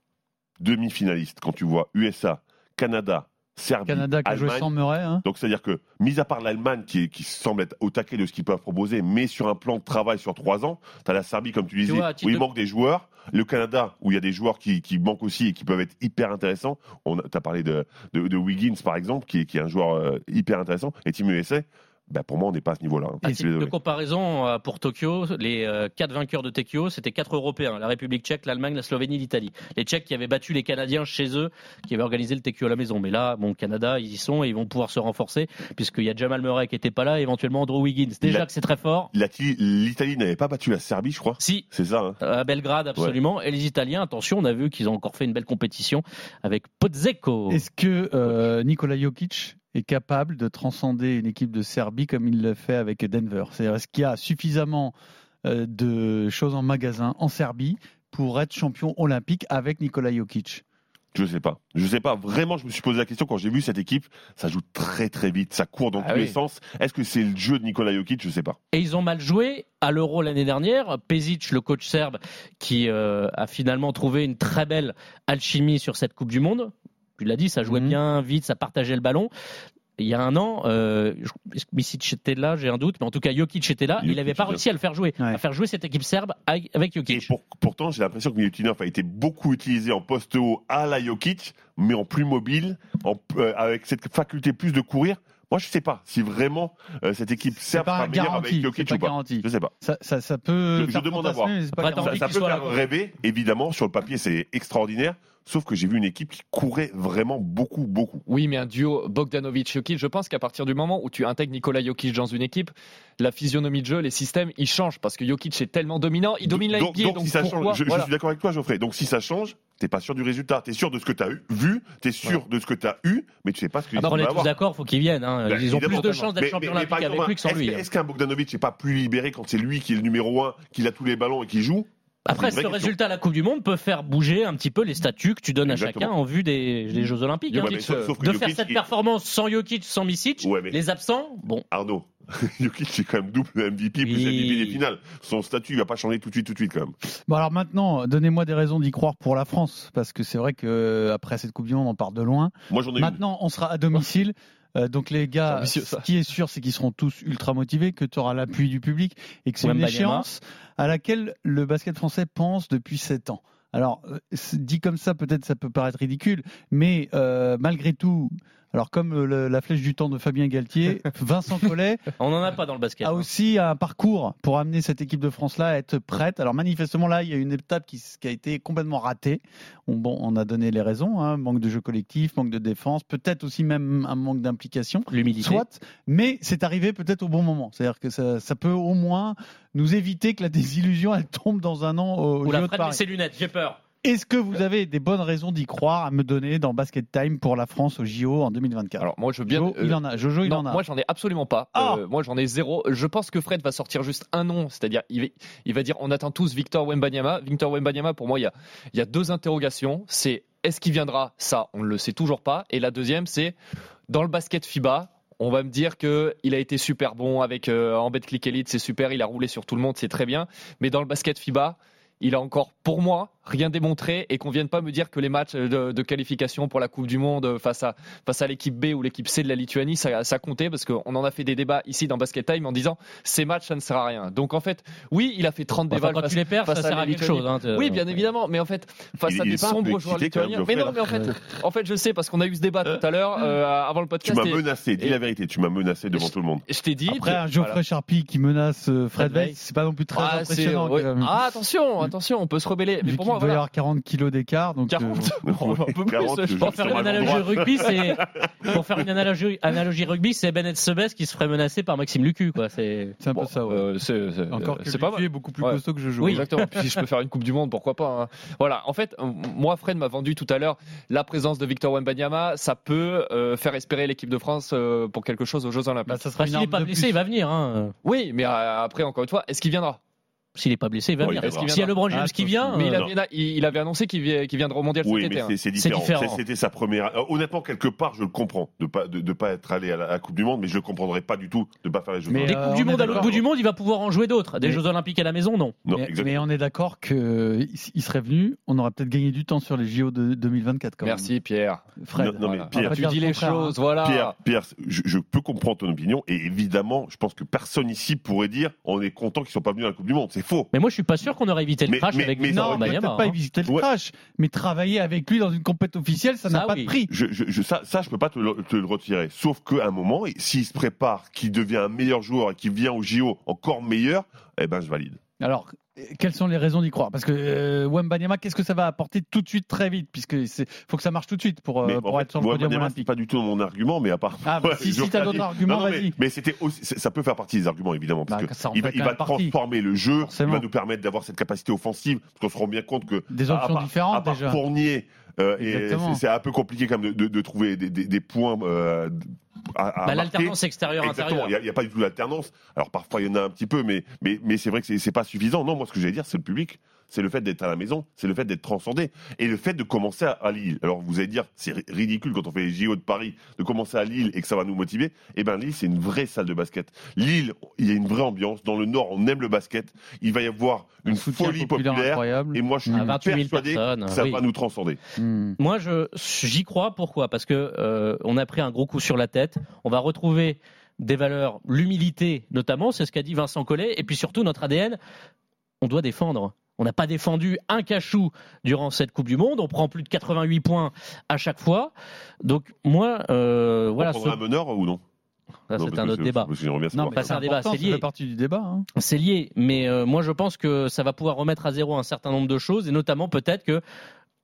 demi-finalistes, quand tu vois USA, Canada, Serbie, Canada qui a joué Allemagne, sans Murray. Hein. donc c'est-à-dire que, mis à part l'Allemagne qui, qui semble être au taquet de ce qu'ils peuvent proposer, mais sur un plan de travail sur trois ans, tu as la Serbie, comme tu disais, vois, où il de- manque des joueurs, le Canada, où il y a des joueurs qui, qui manquent aussi et qui peuvent être hyper intéressants. Tu as parlé de, de, de Wiggins, par exemple, qui, est- qui est un joueur euh, hyper intéressant, et Team USA, bah, pour moi, on n'est pas à ce niveau-là. hein. À titre de comparaison, euh, pour Tokyo, les euh, quatre vainqueurs de Tokyo, c'était quatre Européens la République tchèque, l'Allemagne, la Slovénie, l'Italie. Les Tchèques qui avaient battu les Canadiens chez eux, qui avaient organisé le TQO à la maison. Mais là, bon, Canada, ils y sont et ils vont pouvoir se renforcer, puisqu'il y a Jamal Murray qui n'était pas là, et éventuellement Andrew Wiggins. Déjà La- que c'est très fort. L'Italie n'avait pas battu la Serbie, je crois. Si, C'est ça. hein. à Belgrade, absolument. Et les Italiens, attention, on a vu qu'ils ont encore fait une belle compétition avec Pozzecco. Est-ce que euh, Nikola Jokic est capable de transcender une équipe de Serbie comme il l'a fait avec Denver C'est-à-dire, est-ce qu'il y a suffisamment euh, de choses en magasin en Serbie pour être champion olympique avec Nikola Jokic? Je sais pas. Je sais pas. Vraiment, je me suis posé la question quand j'ai vu cette équipe. Ça joue très très vite. Ça court dans Ah tous les sens. Est-ce que c'est le jeu de Nikola Jokic? Je sais pas. Et ils ont mal joué à l'Euro l'année dernière. Pezic, le coach serbe, qui euh, a finalement trouvé une très belle alchimie sur cette Coupe du Monde. Tu l'as dit, ça jouait Mhm. bien vite, ça partageait le ballon. Il y a un an, euh, je- est-ce que Misic était là, j'ai un doute, mais en tout cas Jokic était là. il n'avait pas réussi à le faire jouer, Ouais. à faire jouer cette équipe serbe avec Et Jokic. pour- pourtant, j'ai l'impression que Milutinov a été beaucoup utilisé en poste haut à la Jokic, mais en plus mobile, en, euh, avec cette faculté plus de courir. Moi, je sais pas si vraiment euh, cette équipe serbe pas sera meilleure avec Jokic pas ou pas. garanti. Je sais pas. ça, ça, ça peut. Je- demande à voir. Ça, ça peut faire rêver, évidemment. Sur le papier, c'est extraordinaire. Sauf que j'ai vu une équipe qui courait vraiment beaucoup, beaucoup. Oui, mais un duo Bogdanovic-Jokic, je pense qu'à partir du moment où tu intègres Nikola Jokic dans une équipe, la physionomie de jeu, les systèmes, ils changent parce que Jokic est tellement dominant, il domine la donc, NBA. donc, Donc, si ça change, je, suis d'accord avec toi, Geoffrey. Donc si ça change, t'es pas sûr du résultat. T'es sûr de ce que t'as eu, vu, t'es sûr de ce que t'as eu, mais tu sais pas ce que Ah, tu on est tous d'accord, faut qu'ils viennent. hein. Ben, Ils ont plus de chances d'être champion olympique avec lui que sans est-ce lui. hein. Est-ce qu'un Bogdanovic n'est pas plus libéré quand c'est lui qui est le numéro un, qui a tous les ballons et qui joue? Après, C'est une ce question. résultat à la Coupe du Monde peut faire bouger un petit peu les statuts que tu donnes à chacun en vue des, des Jeux Olympiques. Ouais, hein. mais sauf- sauf que de Jokic, faire cette il- performance sans Jokic, sans Misic, Ouais, mais- les absents, bon, Arnaud, Jokic c'est quand même double MVP plus Oui. MVP des finales. Son statut il va pas changer tout de suite, tout de suite quand même. Bon alors maintenant, donnez-moi des raisons d'y croire pour la France, parce que c'est vrai que euh, après cette Coupe du Monde, on part de loin. Moi j'en ai une. Maintenant, on sera à domicile. Euh, donc les gars, ambitieux, ce ça. qui est sûr, c'est qu'ils seront tous ultra motivés, que tu auras l'appui du public et que c'est une échéance à laquelle le basket français pense depuis 7 ans. Alors, euh, dit comme ça, peut-être ça peut paraître ridicule, mais euh, malgré tout, alors comme euh, le- la flèche du temps de Fabien Galtier, Vincent Collet On n'en a pas dans le basket. a hein. aussi un parcours pour amener cette équipe de France-là à être prête. Alors manifestement là, il y a une étape qui, a été complètement ratée. On, bon, on a donné les raisons, hein, manque de jeu collectif, manque de défense, peut-être aussi même un manque d'implication. L'humilité. Soit, mais c'est arrivé peut-être au bon moment. C'est-à-dire que ça, ça peut au moins nous éviter que la désillusion elle tombe dans un an au JO de Paris. ses lunettes, j'ai peur. Est-ce que vous avez des bonnes raisons d'y croire à me donner dans Basket Time pour la France au JO en 2024 Alors moi je veux bien. Jo, il en a. Jojo, il non, en a. moi j'en ai absolument pas. Ah Euh, moi j'en ai zéro. Je pense que Fred va sortir juste un nom, c'est-à-dire il va, il va dire on attend tous Victor Wembanyama. Victor Wembanyama pour moi il y a, il y a deux interrogations. C'est est-ce qu'il viendra? Ça on ne le sait toujours pas. Et la deuxième c'est dans le basket FIBA. On va me dire que il a été super bon avec euh, en Click Elite, c'est super, il a roulé sur tout le monde, c'est très bien. Mais dans le basket FIBA, il a encore, pour moi, rien démontré et qu'on vienne pas me dire que les matchs de, de qualification pour la Coupe du Monde face à, face à l'équipe B ou l'équipe C de la Lituanie, ça, ça comptait parce qu'on en a fait des débats ici dans Basket Time en disant ces matchs, ça ne sert à rien. Donc en fait, oui, il a fait 30 Enfin, dévals quand face, tu les perds, face ça sert la à quelque Lituanie. chose. hein, Oui, bien évidemment, mais en fait, face Il- à des sombres joueurs lituaniens. Mais non, mais en Geoffrey, fait, en fait, je sais parce qu'on a eu ce débat tout à l'heure euh, avant le Tu podcast. m'as et menacé, dis et- la vérité, tu m'as menacé devant tout le monde. Je t'ai dit. Après, un Geoffrey voilà. Charpie qui menace euh, Fred. Weiss, c'est pas non plus très Ah, c'est- impressionnant. ouais. Ah, attention, attention, on peut se rebeller. Mais pour moi, doit y voilà. avoir 40 kilos d'écart. Donc, euh, 40, un peu plus, 40, je je- pense. Pour faire une analogie rugby, c'est pour faire une analogie, analogie rugby, c'est Bennett Sebes qui se ferait menacer par Maxime Lucu. C'est un peu Bon, ça. ouais. euh, c'est- c'est- Encore euh, que c'est pas mal. est beaucoup plus Ouais. costaud que je joue. Oui, exactement. Puis si je peux faire une Coupe du Monde, pourquoi pas. hein. Voilà. En fait, euh, moi, Fred m'a vendu tout à l'heure la présence de Victor Wembanyama. Ça peut euh, faire espérer l'équipe de France euh, pour quelque chose aux Jeux Olympiques. Bah, ça sera Bah, s'il n'est pas blessé, il va venir. Hein. Oui, mais euh, après, encore une fois, est-ce qu'il viendra? S'il n'est pas blessé, il va Bon, venir. S'il y a LeBron James Ah, qui vient, Mais il euh, avait, il, il avait annoncé qu'il vi- qu'il viendra au mondial Oui, cet mais hein. c'est- différent. C'était sa première. Euh, honnêtement, quelque part, je le comprends de pas de, de pas être allé à la, à la Coupe du Monde, mais je le comprendrais pas du tout de pas faire les Jeux. Mais, Olympiques. des euh, Coupes du Monde à l'autre bout du monde, il va pouvoir en jouer d'autres. Des Mais- Jeux Olympiques à la maison, non. non, mais, mais on est d'accord qu'il serait venu, on aurait peut-être gagné du temps sur les JO de 2024 quand Merci, Pierre. même. Fred. Non, non, mais Voilà. Pierre, tu dis le les contraire, hein. choses, voilà. Pierre, Pierre, je, je peux comprendre ton opinion et évidemment, je pense que personne ici pourrait dire on est content qu'ils soient pas venus à la Coupe du Monde. C'est faux. Mais moi, je suis pas sûr qu'on aurait évité le Mais- crash mais- avec mais Non, aurait peut-être pas hein. éviter le Ouais. crash, mais travailler avec lui dans une compétition officielle, ça n'a pas oui. de prix. Je, je, je- ça, ça, je peux pas te le, te le retirer. Sauf qu'à un moment, s'il se prépare, qu'il devient un meilleur joueur et qu'il vient au JO encore meilleur, eh ben, je valide. Alors, quelles sont les raisons d'y croire? Parce que euh, Wembanyama, qu'est-ce que ça va apporter tout de suite, très vite? Puisque c'est faut que ça marche tout de suite pour, euh, pour être sur le podium olympique. pas du tout mon argument, mais à part. Ah, bah, si- si t'as d'autres arguments, mais, vas-y. mais c'était aussi, ça peut faire partie des arguments, évidemment, parce Bah, que ça en il va, il transformer le jeu, Forcément. il va nous permettre d'avoir cette capacité offensive, parce qu'on se rend bien compte que Des à options part- différentes à part déjà. Fournier, euh, et c'est un peu compliqué quand même de, de- de trouver des, des- des points euh, Bah. L'alternance extérieure-intérieure. Exactement, il n'y a, pas du tout d'alternance. Alors parfois il y en a un petit peu, mais, mais, mais c'est vrai que c'est- pas suffisant. Non, moi ce que j'allais dire, c'est le public. C'est le fait d'être à la maison, c'est le fait d'être transcendé et le fait de commencer à, à Lille. Alors vous allez dire, c'est ri- ridicule quand on fait les JO de Paris de commencer à Lille et que ça va nous motiver. Eh ben Lille, c'est une vraie salle de basket. Lille, il y a une vraie ambiance. Dans le Nord, on aime le basket. Il va y avoir une folie populaire populaire. incroyable. Et moi, je suis À 28 000 persuadé que ça oui. va nous transcender. Hmm. Moi, je j'y crois. Pourquoi? Parce que euh, on a pris un gros coup sur la tête. On va retrouver des valeurs, l'humilité notamment, c'est ce qu'a dit Vincent Collet, et puis surtout notre ADN. On doit défendre. On n'a pas défendu un cachou durant cette Coupe du Monde. On prend plus de 88 points à chaque fois. Donc moi, euh, voilà, on ce- un meneur ou non? C'est un autre débat. c'est un débat, c'est ça lié. fait partie du débat. hein. C'est lié, mais euh, moi je pense que ça va pouvoir remettre à zéro un certain nombre de choses, et notamment peut-être que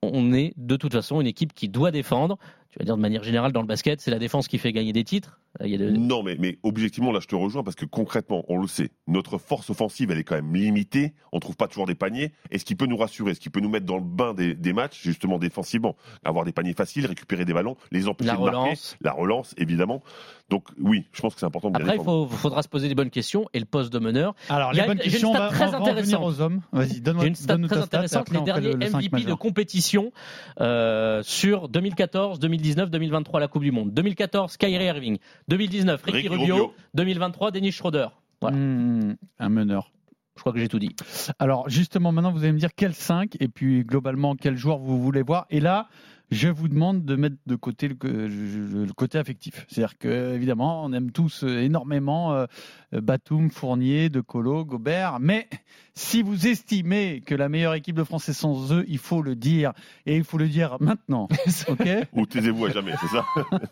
on est de toute façon une équipe qui doit défendre. Tu vas dire de manière générale dans le basket, c'est la défense qui fait gagner des titres. Il y a de- Non, mais, mais objectivement, là, je te rejoins parce que concrètement, on le sait, notre force offensive, elle est quand même limitée. On trouve pas toujours des paniers. Et ce qui peut nous rassurer, ce qui peut nous mettre dans le bain des, des matchs, justement défensivement, avoir des paniers faciles, récupérer des ballons, les empêcher La de marquer, relance. la relance, évidemment. Donc oui, je pense que c'est important de Après, il faudra se poser des bonnes questions, et le poste de meneur. Alors, les bonnes une- j'ai une questions, on stat va, très intéressante. aux hommes. Vas-y, donne-moi une stat très intéressante. Les derniers le- MVP de compétition euh, sur 2014, 2019, 2023, la Coupe du Monde. 2014, Kyrie Irving. 2019, Ricky Ricky Rubio. Rubio. 2023, Dennis Schroeder. Voilà. Hmm, un meneur. Je crois que j'ai tout dit. Alors justement, maintenant vous allez me dire quel 5 et puis globalement quel joueur vous voulez voir. Et là, je vous demande de mettre de côté le, le- le côté affectif. C'est-à-dire que évidemment, on aime tous euh, énormément euh, Batum, Fournier, De Colo, Gobert, mais si vous estimez que la meilleure équipe de France est sans eux, il faut le dire et il faut le dire maintenant. Ok? Ou taisez-vous à jamais, c'est ça?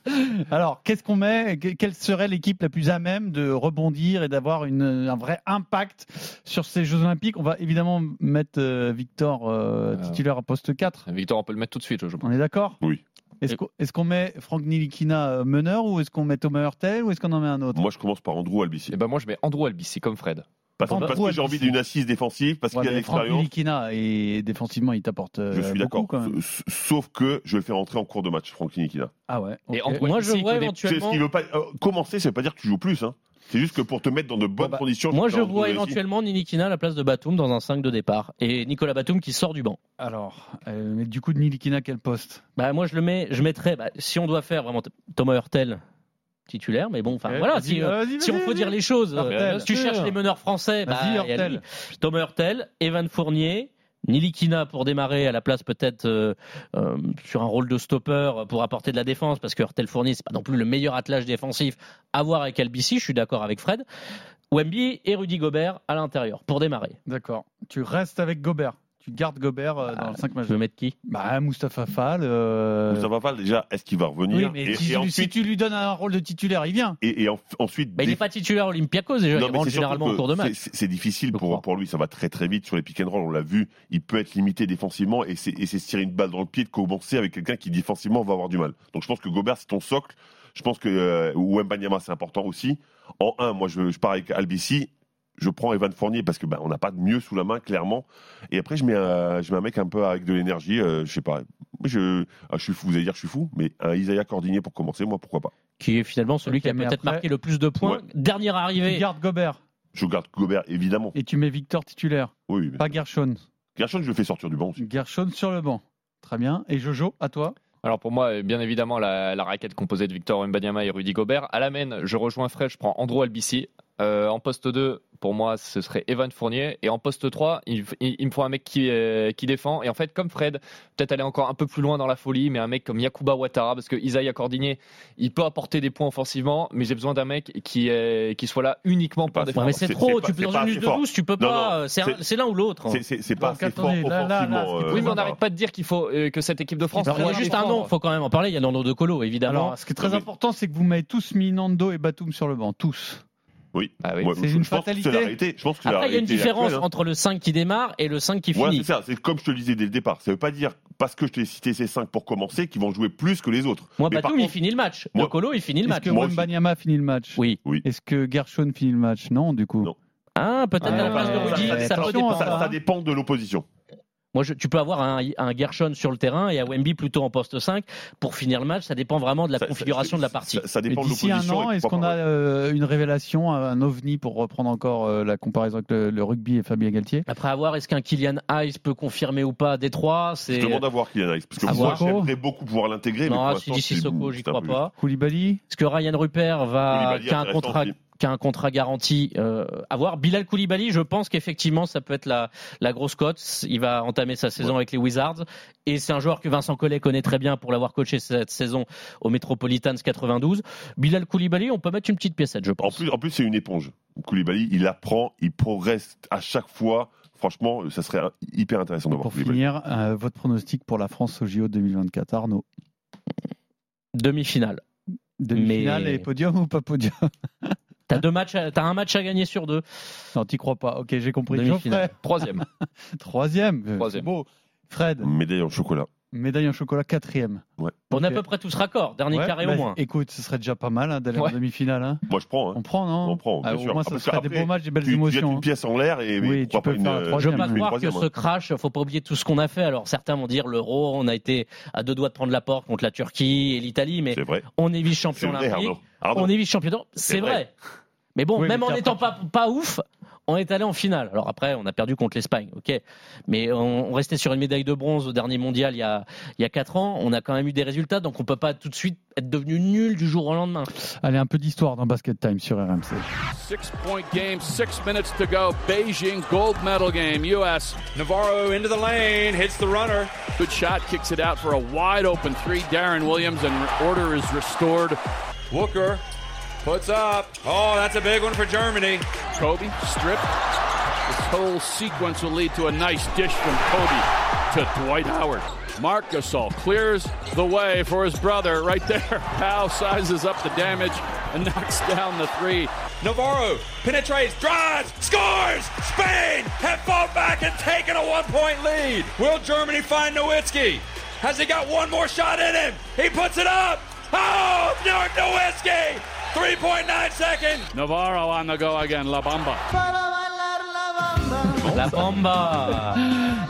Alors, qu'est-ce qu'on met? Que- Quelle serait l'équipe la plus à même de rebondir et d'avoir une- un vrai impact sur ces Jeux Olympiques? On va évidemment mettre euh, Victor euh, titulaire à poste 4. Victor, on peut le mettre tout de suite, je pense. On est d'accord? Oui. Est-ce qu'on met Franck Nilikina euh, meneur ou est-ce qu'on met Thomas Hurtel ou est-ce qu'on en met un autre? Moi, je commence par Andrew Albici. Et ben moi, je mets Andrew Albici comme Fred. Parce, Andrew parce que j'ai envie d'une assise défensive, parce Ouais, qu'il a mais Franck l'expérience. Nilikina et défensivement il t'apporte euh, Je suis d'accord. Sauf que je vais le faire entrer en cours de match, Franck Nikina. Ah ouais. Et. Andrew Moi, je vois éventuellement. veut pas euh, commencer, ça veut pas dire que tu joues plus. Hein. C'est juste que pour te mettre dans de bonnes bah, conditions. Moi, je vois éventuellement Nilikina à la place de Batum dans un 5 de départ et Nicolas Batum qui sort du banc. Alors, euh, mais du coup Nilikina quel poste? Bah, moi, je le mets, je mettrais, bah, si on doit faire vraiment Thomas Hurtel titulaire, mais bon, enfin Ok, voilà, vas-y, si, euh, vas-y, si on faut dire les choses, euh, Hurtel. tu cherches les meneurs français, bah, Hurtel. Thomas Hurtel, Evan Fournier, Nilikina pour démarrer à la place peut-être euh, euh, sur un rôle de stopper pour apporter de la défense, parce que Hurtel Fournier, c'est pas non plus le meilleur attelage défensif à voir avec Albici, je suis d'accord avec Fred. Wemby et Rudy Gobert à l'intérieur pour démarrer. D'accord. Tu restes avec Gobert. Tu gardes Gobert euh, dans le 5 Tu veux majeur. mettre qui? Bah, Moustapha Fall. euh, Moustapha Fall, déjà, est-ce qu'il va revenir? Oui, mais et, si, et tu- si ensuite, tu lui donnes un rôle de titulaire, il vient. et, et en- ensuite bah, Il n'est pas titulaire Olympiakos déjà, Non, il mais rentre généralement en cours de match. c'est- difficile pour, pour lui, ça va très très vite sur les pick and roll, on l'a vu, il peut être limité défensivement et c'est et c'est se tirer une balle dans le pied de commencer avec quelqu'un qui défensivement va avoir du mal. Donc je pense que Gobert c'est ton socle, je pense que euh, Wembanyama c'est important aussi. En un, moi je, je pars avec Albici, je prends Evan Fournier parce que ben, on n'a pas de mieux sous la main clairement. Et après je mets un, je mets un mec un peu avec de l'énergie, euh, je sais pas, je, ah, je suis fou, vous allez dire je suis fou, mais un Isaiah Cordinier pour commencer, moi pourquoi pas. qui est finalement celui qui a peut-être après- marqué le plus de points. Ouais. Dernière Tu arrivée. gardes Gobert Je garde Gobert évidemment. et tu mets Victor titulaire. Oui, mais Pas Gershon. Gershon je le fais sortir du banc aussi. Gershon sur le banc. Très bien. Et Jojo, à toi Alors pour moi, bien évidemment, la, la raquette composée de Victor Wembanyama et Rudy Gobert. À la main, je rejoins Fred, je prends Andrew Albici. Euh, en poste 2, pour moi, ce serait Evan Fournier. Et en poste 3, il, il- il me faut un mec qui, euh, qui défend. Et en fait, comme Fred, peut-être aller encore un peu plus loin dans la folie, mais un mec comme Yakuba Ouattara, parce que Isaiah Cordinier, il peut apporter des points offensivement, mais j'ai besoin d'un mec qui, est- qui soit là uniquement pour défendre. mais c'est trop, c'est tu peux dans pas une de. 12, tu peux Non, pas. C'est un- c'est- c'est l'un ou l'autre. C'est- C'est pas assez fort offensivement. euh, Oui, mais on n'arrête pas de dire qu'il faut euh, que cette équipe de France Alors, il y a doit juste un nom, faut quand même en parler. Il y a Nando De Colo, évidemment. Alors, ce qui est très important, c'est que vous m'avez tous mis Nando et Batum sur le banc. Tous. Oui. Ah oui. C'est je, une je pense que c'est fatalité. Je pense que Après, il y a une différence actuelle, hein. entre le 5 qui démarre et le 5 qui Voilà, finit. c'est ça. C'est comme je te le disais dès le départ. Ça veut pas dire parce que je t'ai cité ces cinq pour commencer qu'ils vont jouer plus que les autres. Moi, Mais il finit le match. Moi- Colo, il finit le Est-ce match. que Moi aussi. Wembanyama finit le match Oui. Oui. Est-ce que Gershon finit le match? Non, du coup. Non. Ah, peut-être Ah, à la place de Rudy, ça hein. ça dépend de l'opposition. Moi, je- tu peux avoir un, un Gershon sur le terrain et un Wemby plutôt en poste 5 pour finir le match. Ça dépend vraiment de la Ça- configuration ça- de la partie. Ça, ça dépend de d'ici un an, est-ce qu'on a euh, une révélation, un ovni pour reprendre encore euh, la comparaison avec le, le rugby et Fabien Galtier? Après avoir, est-ce qu'un Kylian Hayes peut confirmer ou pas Détroit? Je C'est demande à voir Kylian Hayes. Parce que moi, voir. j'aimerais beaucoup pouvoir l'intégrer. mais pour non, si d'ici c'est- Soko, j'y crois pas. Koulibaly? Est-ce que Ryan Rupert va Koulibaly qui a un contrat aussi. Qui a un contrat garanti euh, à voir Bilal Koulibaly, je pense qu'effectivement ça peut être la, la grosse cote. Il va entamer sa saison avec les Wizards et c'est un joueur que Vincent Collet connaît très bien pour l'avoir coaché cette saison au Metropolitans 92. Bilal Koulibaly, on peut mettre une petite piécette, je En pense. plus, en plus c'est une éponge. Koulibaly, il apprend, il progresse à chaque fois. Franchement, ça serait hyper intéressant de voir Pour Koulibaly. finir, euh, votre pronostic pour la France au JO 2024, Arnaud? Demi-finale. Demi-finale Mais- et podium ou pas podium? T'as deux matchs, à- t'as un match à gagner sur deux. Non, t'y crois pas. Ok, j'ai compris. Demi-finale. Troisième. troisième. euh, Troisième. c'est beau. Fred, Médaille en chocolat. médaille en chocolat, quatrième. Ouais. On est à peu près tous raccord. Dernier Ouais, carré bah, au moins. Écoute, ce serait déjà pas mal hein, d'aller en demi-finale. hein. Moi, je prends. hein. On prend, non On prend, bien Ah, Au sûr. moins, Ah, ça que serait des après, beaux matchs, des belles Tu, tu jettes émotions. une hein. pièce en l'air et Oui, tu peux pas une, faire un euh, Je veux pas une croire que ce crash, faut pas oublier tout ce qu'on a fait. Alors certains vont dire l'euro, on a été à deux doigts de prendre la porte contre la Turquie et l'Italie, mais C'est vrai. on est vice-champion olympique, on est vice-champion C'est vrai. Mais bon, Oui, même mais en n'étant pas- pas, ouf, on est allé en finale. Alors après, on a perdu contre l'Espagne, ok. Mais on, on restait sur une médaille de bronze au dernier mondial il y a il y a quatre ans. On a quand même eu des résultats, donc on peut pas tout de suite être devenu nul du jour au lendemain. Allez, un peu d'histoire dans Basket Time sur RMC. Six point game, six minutes to go. Beijing gold medal game, U.S. Navarro into the lane, hits the runner. Good shot, kicks it out for a wide open three. Darren Williams, and order is restored. Wooker puts up. Oh, that's a big one for Germany. Kobe stripped. This whole sequence will lead to a nice dish from Kobe to Dwight Howard. Mark Gasol clears the way for his brother right there. Powell sizes up the damage and knocks down the three. Navarro penetrates, drives, scores! Spain have fought back and taken a one point lead. Will Germany find Nowitzki? Has he got one more shot in him? He puts it up! Oh, Dirk Nowitzki! 3.9 seconds. Navarro on the go again. La Bamba. La Bamba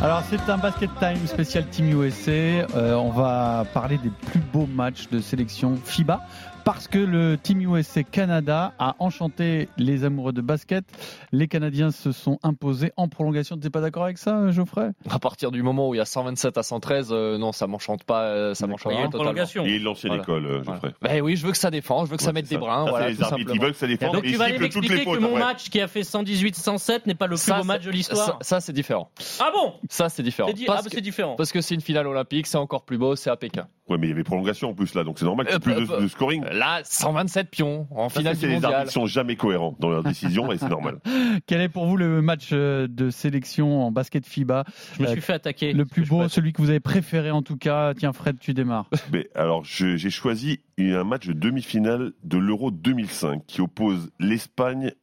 Alors c'est un basket time spécial Team USA. Euh, on va parler des plus beaux matchs de sélection FIBA parce que le Team USA Canada a enchanté les amoureux de basket. Les Canadiens se sont imposés en prolongation. Tu n'es pas d'accord avec ça, Geoffrey? À partir du moment où il y a 127 à 113, euh, non, ça m'enchante pas. euh, ça m'enchante Il y a pas prolongation. Il est de l'ancienne Voilà. école, euh, Geoffrey. Ben oui, je veux que ça défende, je veux que ça mette des ça. brins. Ça, voilà, les tout arbitres, ils veulent que ça défende. Donc et tu vas aller m'expliquer que mon match qui a fait 118-107 n'est pas le plus Ça, beau match de l'histoire ça, c'est différent. Ah bon? Ça, c'est différent. Dit- Ah bah c'est différent. Parce que c'est une finale olympique, c'est encore plus beau, c'est à Pékin. Ouais, mais il y avait prolongation en plus là, donc c'est normal qu'il y ait Euh, plus de, euh, de scoring. Là, 127 pions en Ça, finale c'est du les arbitres sont jamais cohérents dans leurs décisions et c'est normal. Quel est pour vous le match euh, de sélection en basket FIBA? Je me Euh, suis fait attaquer. Le plus beau, celui que vous avez préféré en tout cas. Tiens Fred, tu démarres. Mais alors, j'ai choisi un match de demi-finale de l'Euro 2005 qui oppose l'Espagne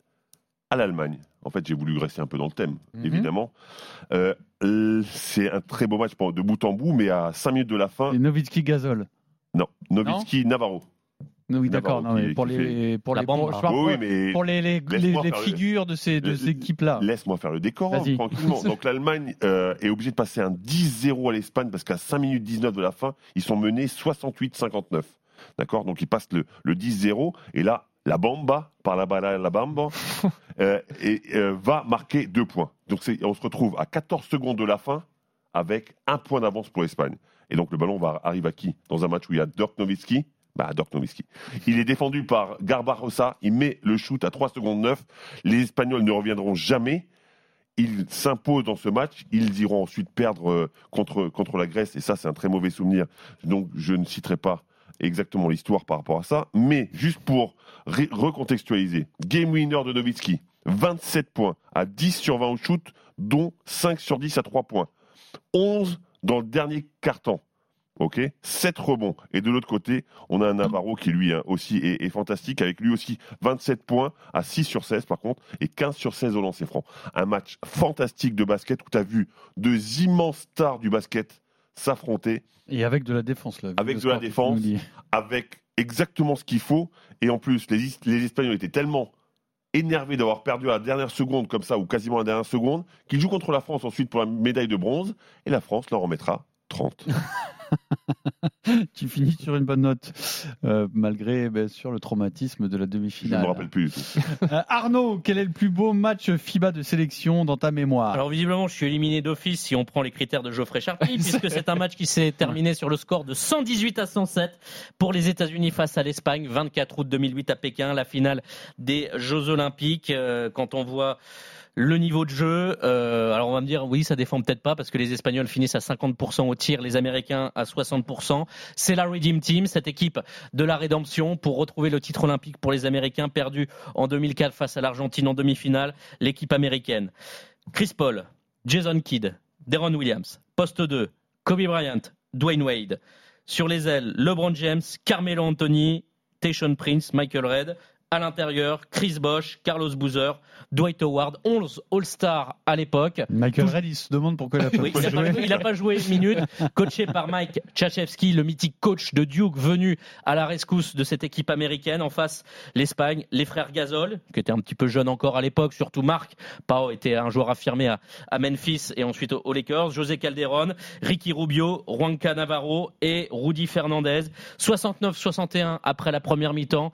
à l'Allemagne. En fait, j'ai voulu rester un peu dans le thème, Mhm. évidemment. Euh, c'est un très beau match de bout en bout, mais à 5 minutes de la fin, Et Nowitzki Gazol. non, Nowitzki Navarro. Oui, d'accord. Pour les pour La les pour, Bamba. je parle Oui, pour- oui, mais pour les les, les- laisse-moi les faire le- figures de ces de ces équipes-là. Laisse-moi faire le décor, hein, Vas-y. tranquillement. Donc l'Allemagne euh, est obligée de passer un 10-0 à l'Espagne parce qu'à 5 minutes 19 de la fin, ils sont menés 68-59. D'accord? Donc ils passent le, le 10-0 et là, la Bamba, par la balle la Bamba, euh, et, euh, va marquer deux points. Donc on se retrouve à 14 secondes de la fin avec un point d'avance pour l'Espagne. Et donc le ballon va arrive à qui? Dans un match où il y a Dirk Nowitzki. Bah, Dirk Nowitzki. Il est défendu par Garbarosa. Il met le shoot à 3 secondes 9. Les Espagnols ne reviendront jamais. Ils s'imposent dans ce match. Ils iront ensuite perdre euh, contre, contre la Grèce. Et ça, c'est un très mauvais souvenir. Donc, je ne citerai pas exactement l'histoire par rapport à ça. Mais juste pour recontextualiser. Game winner de Nowitzki. 27 points à 10 sur 20 au shoot, dont 5 sur 10 à 3 points. 11 dans le dernier carton. Ok? 7 rebonds. Et de l'autre côté, on a un Navarro qui lui hein, aussi est, est fantastique, avec lui aussi 27 points à 6 sur 16 par contre, et 15 sur 16 au lancer franc. Un match fantastique de basket où tu as vu deux immenses stars du basket s'affronter Et avec de la défense là. Avec de la défense. avec exactement ce qu'il faut. Et en plus, les, les Espagnols étaient tellement énervés d'avoir perdu à la dernière seconde comme ça, ou quasiment à la dernière seconde, qu'ils jouent contre la France ensuite pour la médaille de bronze, et la France leur en mettra 30. Tu finis sur une bonne note, euh, malgré bien sûr le traumatisme de la Je ne demi-finale. me rappelle plus du tout. Euh, Arnaud, quel est le plus beau match FIBA de sélection dans ta mémoire? Alors visiblement, je suis éliminé d'office si on prend les critères de Geoffrey Charpie, puisque c'est un match qui s'est terminé sur le score de 118 à 107 pour les États-Unis face à l'Espagne, 24 août 2008 à Pékin, la finale des Jeux Olympiques. Euh, quand on voit le niveau de jeu, euh, alors on va me dire oui, ça défend peut-être pas parce que les Espagnols finissent à 50% au tir, les Américains à 60%. C'est la Redeem Team, cette équipe de la rédemption pour retrouver le titre olympique pour les Américains perdu en 2004 face à l'Argentine en demi-finale, l'équipe américaine. Chris Paul, Jason Kidd, Deron Williams, poste 2, Kobe Bryant, Dwayne Wade. Sur les ailes, LeBron James, Carmelo Anthony, Tayshaun Prince, Michael Red. À l'intérieur, Chris Bosh, Carlos Boozer, Dwight Howard, 11 All-Stars à l'époque. Michael Red, il se demande pourquoi il a pas Oui, n'a pas, joué- il a pas joué une minute. Coaché par Mike Tchachevsky, le mythique coach de Duke, venu à la rescousse de cette équipe américaine. En face, l'Espagne, les frères Gasol, qui étaient un petit peu jeunes encore à l'époque, surtout Marc. Pao était un joueur affirmé à, à Memphis et ensuite aux Lakers. José Calderon, Ricky Rubio, Juanca Navarro et Rudy Fernandez. 69-61 après la première mi-temps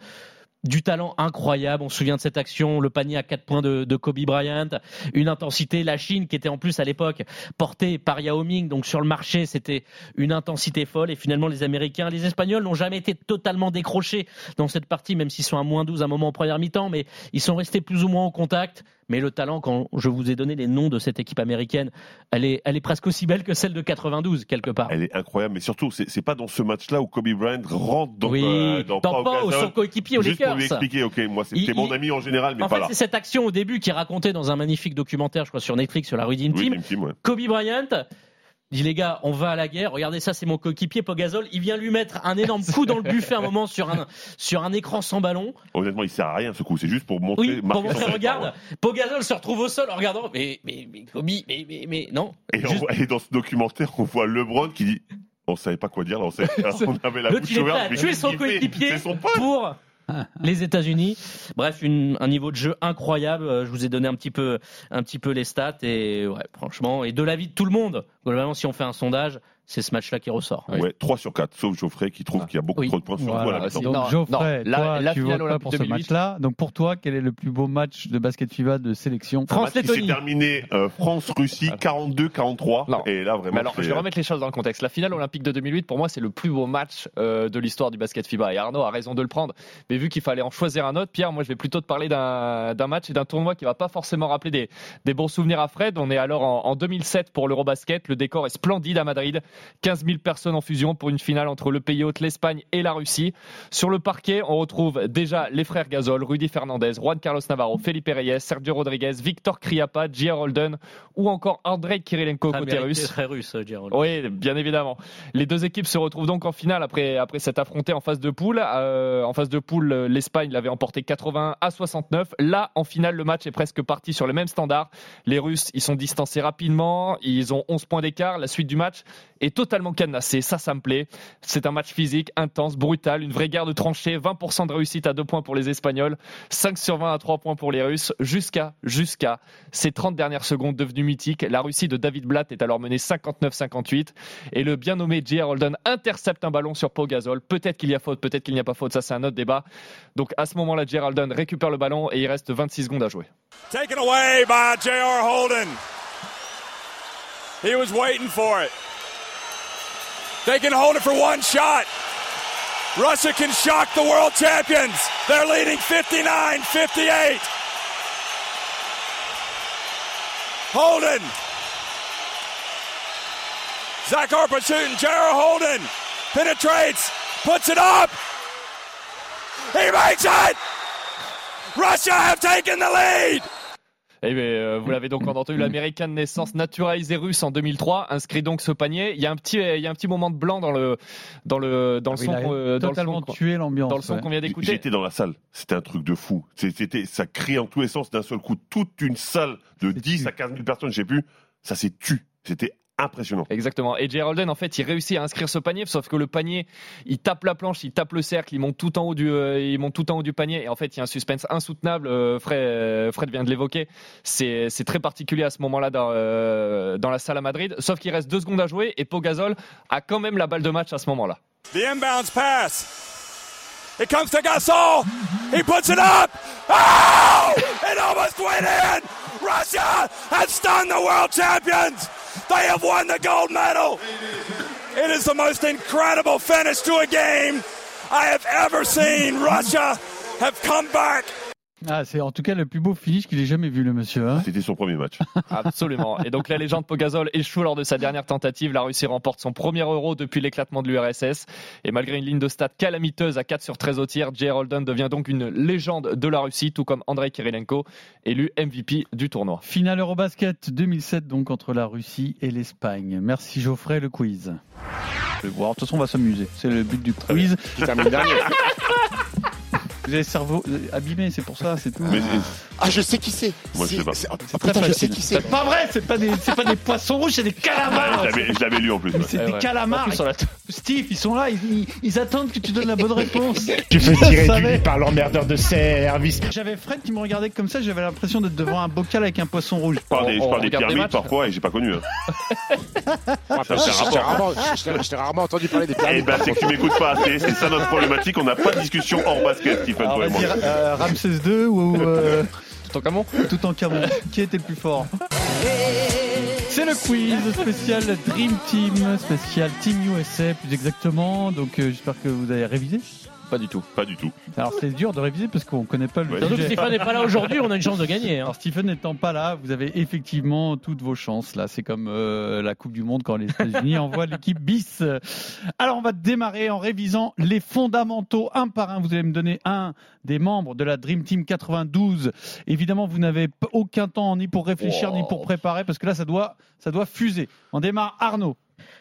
du talent incroyable. On se souvient de cette action, le panier à 4 points de, Kobe Bryant, une intensité, la Chine qui était en plus à l'époque portée par Yao Ming, donc sur le marché c'était une intensité folle et finalement les Américains, les Espagnols n'ont jamais été totalement décrochés dans cette partie, même s'ils sont à moins 12 à un moment en première mi-temps, mais ils sont restés plus ou moins au contact. Mais le talent, quand je vous ai donné les noms de cette équipe américaine, elle est, elle est presque aussi belle que celle de 92, quelque part. Elle est incroyable, mais surtout, c'est c'est pas dans ce match-là où Kobe Bryant rentre dans, Oui, euh, dans, dans son coéquipier aux Juste pour Lakers. lui expliquer, ok, moi c'était Il- mon ami en général, mais en pas fait, là. c'est cette action au début qui est racontée dans un magnifique documentaire, je crois, sur Netflix, sur la rue Oui, Team. Dream Team, ouais. Kobe Bryant dit les gars, on va à la guerre. Regardez ça, c'est mon coéquipier Pogazol. Il vient lui mettre un énorme coup dans le buffet à un moment sur un sur un écran sans ballon. Honnêtement, il sert à rien ce coup, c'est juste pour montrer. Oui, pour montrer, regarde, Pogazol se retrouve au sol en regardant. Mais mais mais Kobe, mais mais, mais non. Et, on Juste- voit- et dans ce documentaire, on voit LeBron qui dit. On savait pas quoi dire, là, on, savait- on avait la bouche il ouverte. mais tuer qu'est-ce son coéquipier pour les États-Unis. Bref, un niveau de jeu incroyable. Euh, Je vous ai donné un petit peu, un petit peu les stats et ouais, franchement, et de l'avis de tout le monde. Globalement, si on fait un sondage, c'est ce match-là qui ressort. Ouais, 3 sur 4, sauf Geoffrey qui trouve qu'il y a beaucoup Oui. trop de points sur Voilà. à la. Donc Non, Geoffrey, non, la- toi, la tu finale votes pas pour ce olympique 2008. match-là. Donc pour toi, quel est le plus beau match de basket FIBA de sélection match qui s'est terminé euh, France-Russie 42-43. Non. Et là, vraiment. Mais alors, c'est- je vais remettre les choses dans le contexte. La finale olympique de 2008, pour moi, c'est le plus beau match euh, de l'histoire du basket FIBA. Et Arnaud a raison de le prendre. Mais vu qu'il fallait en choisir un autre, Pierre, moi, je vais plutôt te parler d'un d'un match et d'un tournoi qui va pas forcément rappeler des, des bons souvenirs à Fred. On est alors en, en 2007 pour l'Eurobasket. Le décor est splendide à Madrid. 15 000 personnes en fusion pour une finale entre le pays hôte, l'Espagne et la Russie. Sur le parquet, on retrouve déjà les frères Gasol, Rudy Fernandez, Juan Carlos Navarro, Felipe Reyes, Sergio Rodriguez, Victor Kriapa, J.R. Holden ou encore Andrei Kirilenko côté russe. Très russe, Jérôme. Oui, bien évidemment. Les deux équipes se retrouvent donc en finale après, après s'être affrontées en phase de poule. Euh, en phase de poule, euh, l'Espagne l'avait emporté 81 à 69. Là, en finale, le match est presque parti sur le même standard. Les Russes, ils sont distancés rapidement. Ils ont 11 points d'écart. La suite du match est totalement cadenassée. Ça, ça me plaît. C'est un match physique, intense, brutal. Une vraie guerre de tranchées. 20% de réussite à 2 points pour les Espagnols. 5 sur 20 à 3 points pour les Russes. Jusqu'à, jusqu'à ces 30 dernières secondes devenues mythiques. La Russie de David Blatt est alors menée 59-58. Et le bien nommé J.R. Holden intercepte un ballon sur Pau Gasol. Peut-être qu'il y a faute, peut-être qu'il n'y a pas faute. Ça, c'est un autre débat. Donc, à ce moment-là, J.R. Holden récupère le ballon et il reste 26 secondes à jouer. Taken away by J.R. Holden. He was waiting for it. They can hold it for one shot. Russia can shock the world champions. They're leading 59 58. Holden. Zach Harper shooting. J.R. Holden penetrates, puts it up. He makes it. Russia have taken the lead. Et bien, euh, vous l'avez donc entendu, l'américain de naissance naturalisé russe en 2003 inscrit donc ce panier. Il y a un petit, il y a un petit moment de blanc dans le, dans le, dans le Il son, euh, dans le totalement son, tué l'ambiance. dans le son ouais. qu'on vient d'écouter. J'étais dans la salle, c'était un truc de fou. C'était, ça crie en tous les sens d'un seul coup. Toute une salle de 10 à 15 000 personnes, je sais plus, ça s'est tu. C'était impressionnant. Exactement. Et. Holden, en fait, il réussit à inscrire ce panier, sauf que le panier, il tape la planche, il tape le cercle, il monte tout en haut du, euh, il monte tout en haut du panier. Et en fait, il y a un suspense insoutenable. euh, Fred, euh, Fred vient de l'évoquer. C'est, c'est très particulier à ce moment-là dans, euh, dans la salle à Madrid. Sauf qu'il reste deux secondes à jouer et Pogazol a quand même la balle de match à ce moment-là. The inbounds pass. It comes to Gasol. He puts it up. Oh! It almost went in. Russia has stunned the world champions. They have won the gold medal. It is the most incredible finish to a game I have ever seen. Russia have come back. Ah, c'est en tout cas le plus beau finish qu'il ait jamais vu, le monsieur. hein. C'était son premier match. Absolument. Et donc la légende Pogazol échoue lors de sa dernière tentative. La Russie remporte son premier euro depuis l'éclatement de l'URSS. Et malgré une ligne de stats calamiteuse à 4 sur 13 au tir, J.R. Holden devient donc une légende de la Russie, tout comme Andrei Kirilenko, élu MVP du tournoi. Finale Eurobasket 2007, donc entre la Russie et l'Espagne. Merci Geoffrey, le quiz. Alors, de toute façon, on va s'amuser. C'est le but du quiz. Qui termine dernier. Vous avez le cerveau abîmé, c'est pour ça, c'est tout. Mais- Ah, je sais qui c'est. Moi, je C'est- sais pas. c'est- oh, putain, très je sais qui c'est. C'est pas vrai, c'est pas des, c'est pas des poissons rouges, c'est des calamars. Je l'avais, lu en plus. C'est Ouais, des calamars. Plus, Steve, ils sont là, ils, attendent que tu donnes la bonne réponse. Tu fais Je tirer du savais. lit par l'emmerdeur de service. J'avais Fred qui me regardait comme ça, j'avais l'impression d'être devant un bocal avec un poisson rouge. Je parle des, je On- parle des pyramides matchs parfois et j'ai pas connu. Hein. Je Ça, c'est un t'ai rarement, je t'ai- je t'ai rarement entendu parler des Eh pyramides. ben, c'est que tu m'écoutes pas assez. C'est ça notre problématique. On n'a pas de discussion hors basket, Alors, vas-y, euh, Ramsès II ou euh, Tout en camon tout en Camon Qui était le plus fort C'est le quiz spécial Dream Team, spécial Team USA plus exactement. Donc euh, j'espère que vous avez révisé. Pas du tout. Pas du tout. Alors c'est dur de réviser parce qu'on connaît pas le Ouais. Surtout que. Stéphane n'est pas là aujourd'hui, on a une chance de gagner. hein. Alors Stephen n'étant pas là, vous avez effectivement toutes vos chances. Là, c'est comme euh, la Coupe du Monde quand les États-Unis envoient l'équipe bis. Alors on va démarrer en révisant les fondamentaux un par un. Vous allez me donner un des membres de la Dream Team 92. Évidemment, vous n'avez aucun temps ni pour réfléchir ni pour préparer parce que là, ça doit, ça doit fuser. On démarre Arnaud.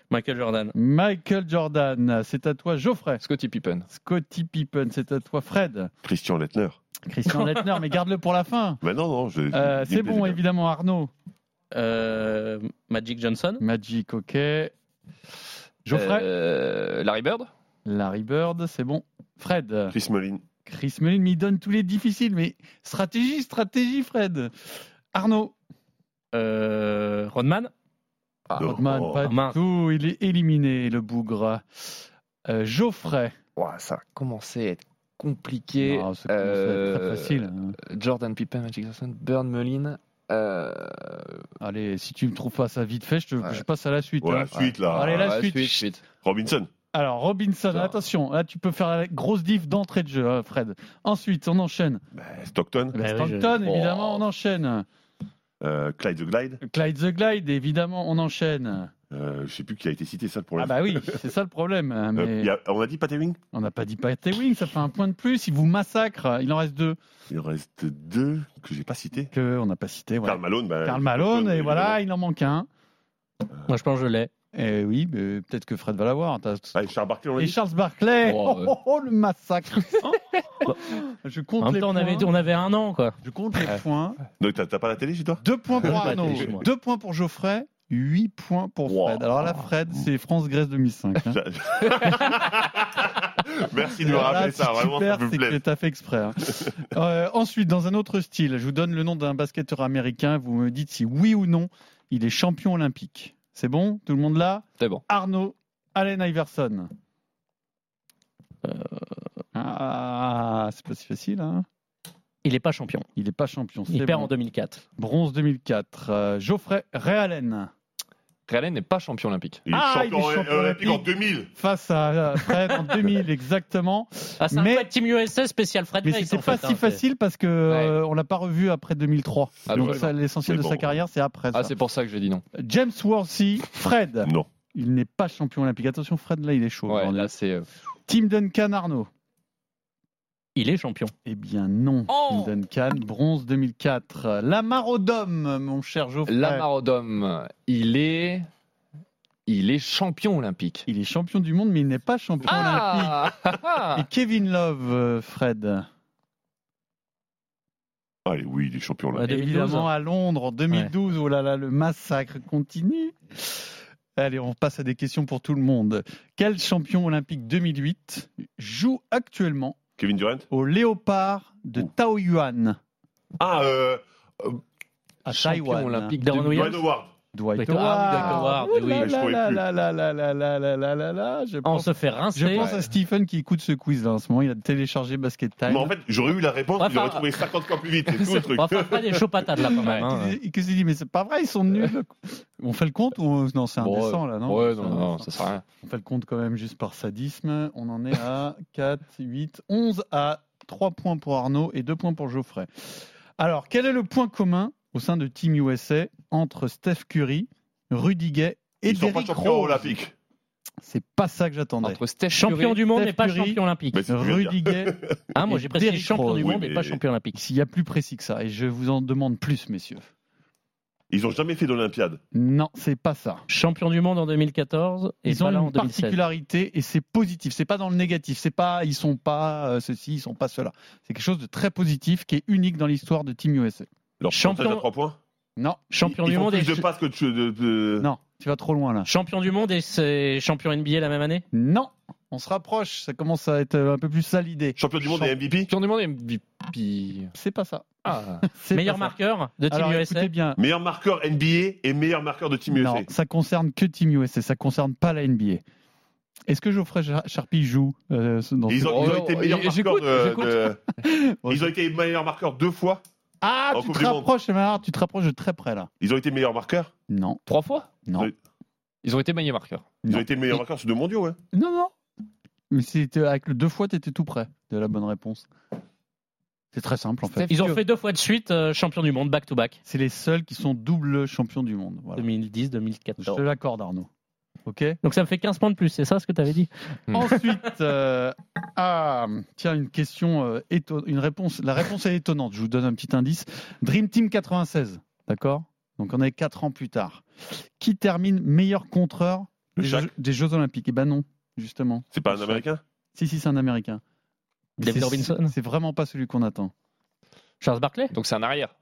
Michael Jordan. Michael Jordan, c'est à toi Geoffrey. Scottie Pippen. Scottie Pippen, c'est à toi Fred. Christian Lettner. Christian Lettner, mais garde-le pour la fin. Mais non, non, je. Euh, c'est bon, évidemment, Arnaud. Euh, Magic Johnson. Magic, ok. Geoffrey Euh, Larry Bird. Larry Bird, c'est bon. Fred Chris Mullin. Chris Mullin, mais il donne tous les difficiles. Mais stratégie, stratégie, Fred. Arnaud Euh, Rodman. Rodman, Oh. pas du tout. Il est éliminé, le bougre. Euh, Geoffrey. Ouah, ça a commencé à être compliqué. Non, ça commence à être très facile. hein. Jordan Pippen, Magic Johnson, Bird Mullin. Euh... Allez, si tu me trouves pas ça vite fait, je, te, Ouais. je passe à la suite. Ouais, hein. la suite, là. Allez, la ouais, suite. suite, suite. Robinson. Alors, Robinson, Ça. attention, là tu peux faire la grosse diff d'entrée de jeu, hein, Fred. Ensuite, on enchaîne. Bah, Stockton. Bah, oui, Stockton, je- évidemment, Oh. on enchaîne. Euh, Clyde the Glide. Clyde the Glide, évidemment, on enchaîne. Euh, je sais plus qui a été cité, ça le problème. Ah bah oui, c'est ça le problème. hein, Euh, Mais il y a- on a dit Pat Ewing on n'a pas dit Pat Ewing, ça fait un point de plus. Il vous massacre. Il en reste deux Il en reste deux que j'ai pas cités. que on n'a pas cité. Karl Malone. Bah, Karl Malone, et voilà, il en manque un. Moi, je pense que je l'ai. Et oui, mais peut-être que Fred va l'avoir. Ah, et Charles Barkley, on l'a Et dit Charles Barclay, Oh, oh, oh, oh, le massacre. Je compte En même les temps, on points. avait, on avait un an, quoi. Je compte les points. Donc, t'as t'as pas la télé chez toi? Deux points pour Arnaud, télé chez moi. deux points pour Geoffrey, huit points pour Wow. Fred. Alors là, Fred, c'est France-Grèce 2005. hein. Merci de me Alors là, rappeler si ça, tu vraiment, ça perds, me c'est que plaît. t'as fait exprès. hein. Euh, ensuite, dans un autre style, je vous donne le nom d'un basketteur américain. Vous me dites si oui ou non il est champion olympique. C'est bon? Tout le monde là? C'est bon. Arnaud Allen Iverson. Ah, c'est pas si facile. Hein Il n'est pas champion. il n'est pas champion. Il perd en 2004. Bronze 2004. Euh, Geoffrey Ray Allen n'est pas champion olympique. Il est Ah, champion, il est champion olympique en olympique. 2000. Face à Fred en 2000, exactement. Ah, c'est Mais- un Team USA spécial Fred Mais Grace, c'était pas fait, si hein, c'est- facile parce que euh, on l'a pas revu après 2003. Ah, Donc ça, l'essentiel de sa carrière, c'est après ça. Ah, c'est pour ça que j'ai dit non. James Worthy, Fred. Non. Il n'est pas champion olympique. Attention, Fred, là, il est chaud. Ouais, là, c'est. euh, Tim Duncan, Arnaud. Il est champion. Eh bien, non. Oh Duncan, bronze 2004. Lamar Odom, mon cher Geoffrey. Lamar Odom, il est. Il est champion olympique. Il est champion du monde, mais il n'est pas champion olympique. Ah, ah, ah. Et Kevin Love, euh, Fred. Allez, oui, il est champion Ouais, olympique. 2012. Évidemment, à Londres, en 2012. Oh là là, le massacre continue. Allez, on passe à des questions pour tout le monde. Quel champion olympique 2008 joue actuellement Kevin Durant au Léopard de Ouh. Taoyuan Ah, euh, à Champion Taïwan olympique Darren de- Williams. Dwight Howard. Ah Dwight Howard. On se fait rincer. Je pense à Stephen qui écoute ce quiz là en ce moment. Il a téléchargé Basket Time. Mais en fait, j'aurais eu la réponse, il aurait trouvé 50 fois plus vite. C'est tout le truc. On va pas des chauds patates là quand même. Hein. Il s'est dit, mais c'est pas vrai, ils sont nuls. On fait le compte ou non, c'est indécent là, non Ouais, non, non, ça sert à rien. On fait le compte quand même juste par sadisme. On en est à 4, 8, 11 à 3 points pour Arnaud et 2 points pour Geoffrey. Alors, quel est le point commun au sein de Team USA entre Steph Curry, Rudy Gay et Ils sont pas Derrick champions Rose olympiques. C'est pas ça que j'attendais. Entre Steph Champion Curry- du monde Steph mais pas Curry. champion olympique. Rudy Gay. Ah, moi j'ai précisé Derrick champion Rose. du Oui, monde mais mais- pas champion olympique. S'il y a plus précis que ça, et je vous en demande plus, messieurs. Ils ont jamais fait d'Olympiade. Non, c'est pas ça. Champion du monde en 2014 et Ils pas ont là en une 2016. particularité et c'est positif. C'est pas dans le négatif. C'est pas ils sont pas euh, ceci, ils sont pas cela. C'est quelque chose de très positif qui est unique dans l'histoire de Team USA. Leur Champion- pourcentage à 3 points Non, Champion Ils du font monde plus et de passes que de... de- de- non, tu vas trop loin là. champion du monde et c'est champion NBA la même année. Non, on se rapproche. Ça commence à être un peu plus ça l'idée. Champion du monde et MVP Champion du monde et MVP. C'est pas ça. Ah, Meilleur pas ça. marqueur de Team Alors USA. bien. Meilleur marqueur NBA et meilleur marqueur de Team USA. Non, ça concerne que Team USA. Ça concerne pas la NBA. Est-ce que Geoffrey Char- Charpie joue euh, dans Ils ce- ont, ils ont Oh, été oh, meilleurs marqueurs de, de-. Ils ont été meilleurs marqueurs deux fois. Ah, en tu Coupe te du Monde. rapproches, tu te rapproches de très près là. Ils ont été meilleurs marqueurs. Non, trois fois non, Oui. Ils ont été meilleurs marqueurs. Ils Non. ont été meilleurs marqueurs sur deux mondiaux, ouais. non, non. Mais c'était avec le deux fois, tu étais tout près de la bonne réponse. C'est très simple en fait. Ils ont fait deux fois de suite euh, champion du monde, back to back. C'est les seuls qui sont double champions du monde. Voilà. 2010, Je 2014. te l'accorde, Arnaud. Ok. Donc ça me fait 15 points de plus, c'est ça ce que tu avais dit Ensuite, euh, ah, tiens, une question, euh, éton- une réponse. La réponse est étonnante. Je vous donne un petit indice. Dream Team 96, d'accord Donc on est quatre ans plus tard. Qui termine meilleur contreur des jeux, des Jeux Olympiques? Eh ben non, justement. C'est pas un Américain? Si, si, c'est un Américain. David C'est- Robinson C'est vraiment pas celui qu'on attend. Charles Barkley Donc c'est un arrière.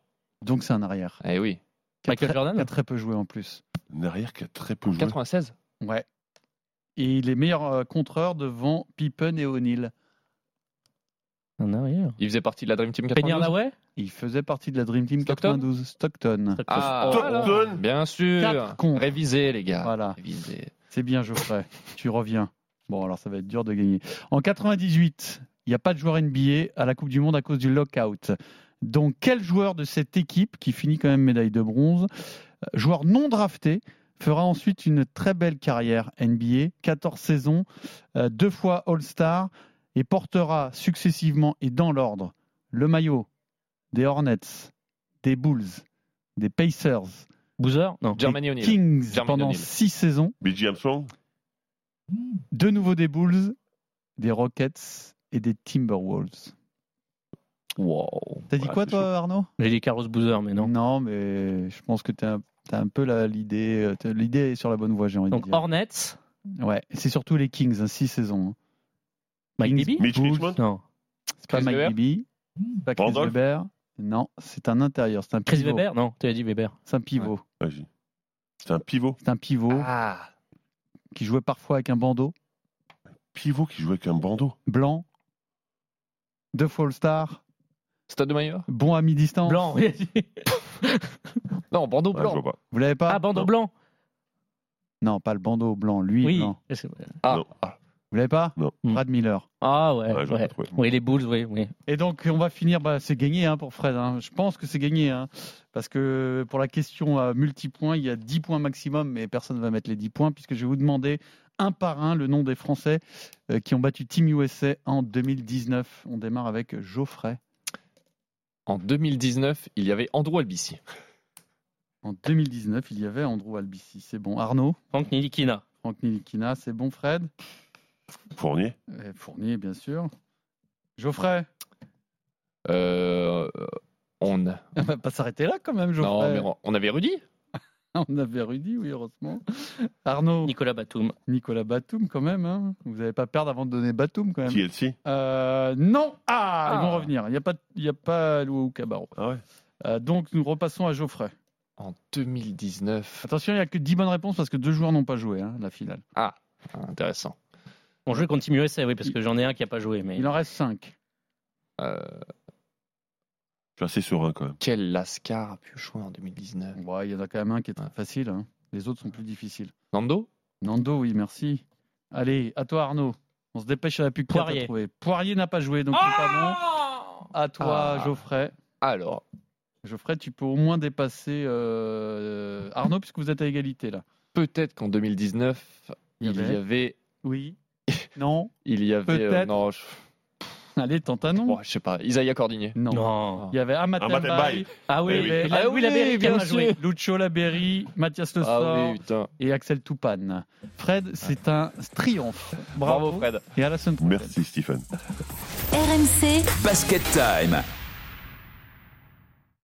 Donc c'est un arrière. Eh oui. Michael très- Jordan Qui a très peu joué en plus. Un arrière qui a très peu joué. 96. Ouais. Et il est meilleur euh, contreur devant Pippen et arrière. Il faisait partie de la Dream Team Penny 92. Hardaway Il faisait partie de la Dream Team Stockton 92. Stockton. Ah, Stockton bien sûr. Quatre contre. Révisé, les gars. Voilà. Révisé. C'est bien, Geoffrey. tu reviens. Bon, alors ça va être dur de gagner. En 98, il n'y a pas de joueur NBA à la Coupe du Monde à cause du lockout. Donc, quel joueur de cette équipe, qui finit quand même médaille de bronze, euh, joueur non drafté, fera ensuite une très belle carrière NBA, 14 saisons, euh, deux fois All-Star, et portera successivement et dans l'ordre le maillot des Hornets, des Bulls, des Pacers, Boozer? Non. Germany des. Kings pendant six saisons, BG Armstrong de nouveau des Bulls, des Rockets et des Timberwolves. Wow. T'as dit Ouais, quoi toi Arnaud? J'ai dit Carlos Boozer, mais non. Non, mais je pense que t'as as un peu l'idée. euh, L'idée est sur la bonne voie, j'ai envie Donc de dire. Hornets, Ouais, c'est surtout les Kings, hein, six saisons. hein. Mike Bibby Mitch Bulls, Richmond Non. C'est pas Chris Mike Bibby, pas Chris Randolph Weber. Non, c'est un intérieur, c'est un Chris pivot. Weber Non, tu as dit Weber. C'est un pivot. Vas-y. C'est un pivot. C'est un pivot Ah. qui jouait parfois avec un bandeau Pivot qui joue avec un bandeau. blanc, deux fois All-Star, Stade de Maillot bon à mi-distance. Blanc. Non, bandeau Ouais, je blanc. vois pas. Vous l'avez pas ah, bandeau Non. blanc. Non, pas le bandeau blanc, lui Oui. blanc. Ah. Non. Ah. Vous l'avez pas Non. Brad Miller. Ah ouais. Ouais, ouais. Oui, les Bulls, oui, oui. Et donc, on va finir, bah, c'est gagné hein, pour Fred. hein. Je pense que c'est gagné. hein. parce que pour la question à multipoints, il y a 10 points maximum, mais personne ne va mettre les 10 points, puisque je vais vous demander un par un le nom des Français euh, qui ont battu Team USA en 2019. On démarre avec Geoffrey. En 2019, il y avait Andrew Albici. En 2019, il y avait Andrew Albici. C'est bon. Arnaud Franck Nilikina. Franck Nilikina, c'est bon. Fred Fournier Euh, Fournier, bien sûr. Geoffrey Euh, on... On va pas s'arrêter là quand même, Non, Geoffrey. mais on- on avait Rudy On avait Rudy, oui, heureusement. Arnaud Nicolas Batum. Nicolas Batum, quand même. hein. Vous n'allez pas perdre avant de donner Batum, quand même. TLC Euh, non Ah, Ils Ah. vont revenir. Il n'y a pas, il y a pas Cabarro. Ah ouais Euh, donc, nous repassons à Geoffrey. En 2019. Attention, il n'y a que 10 bonnes réponses parce que deux joueurs n'ont pas joué, hein, la finale. Ah, intéressant. On joue contre Team USA, oui, parce que j'en ai un qui n'a pas joué. Mais... Il en reste 5. Euh, Je suis assez serein quand même. quel Lascar a pu jouer en 2019 il y en a quand même un qui est très facile. hein. Les autres sont plus difficiles. Nando? Nando, oui, merci. Allez, à toi, Arnaud. On se dépêche à la plus Poirier. trouver. Poirier n'a pas joué, donc c'est pas bon. À toi, Ah. Geoffrey. Alors, Geoffrey, tu peux au moins dépasser euh, Arnaud, puisque vous êtes à égalité là. peut-être qu'en 2019, Il y il y avait. Oui. Non. Il y avait. euh, non, je... Allez, tente un nom. bon, je sais pas. Isaiah Cordigné. Non. Non. Il y avait Amatem Amatem Bay, Bay. Ah oui, Eh oui. mais- Ah oui, la Berry bien joué. sûr. Lucho Laberi, Mathias Le Ah oui, et Axel Toupane. Fred, c'est un triomphe. Bravo, Bravo, Fred. Et à la semaine prochaine. Merci Stephen. RMC Basket Time.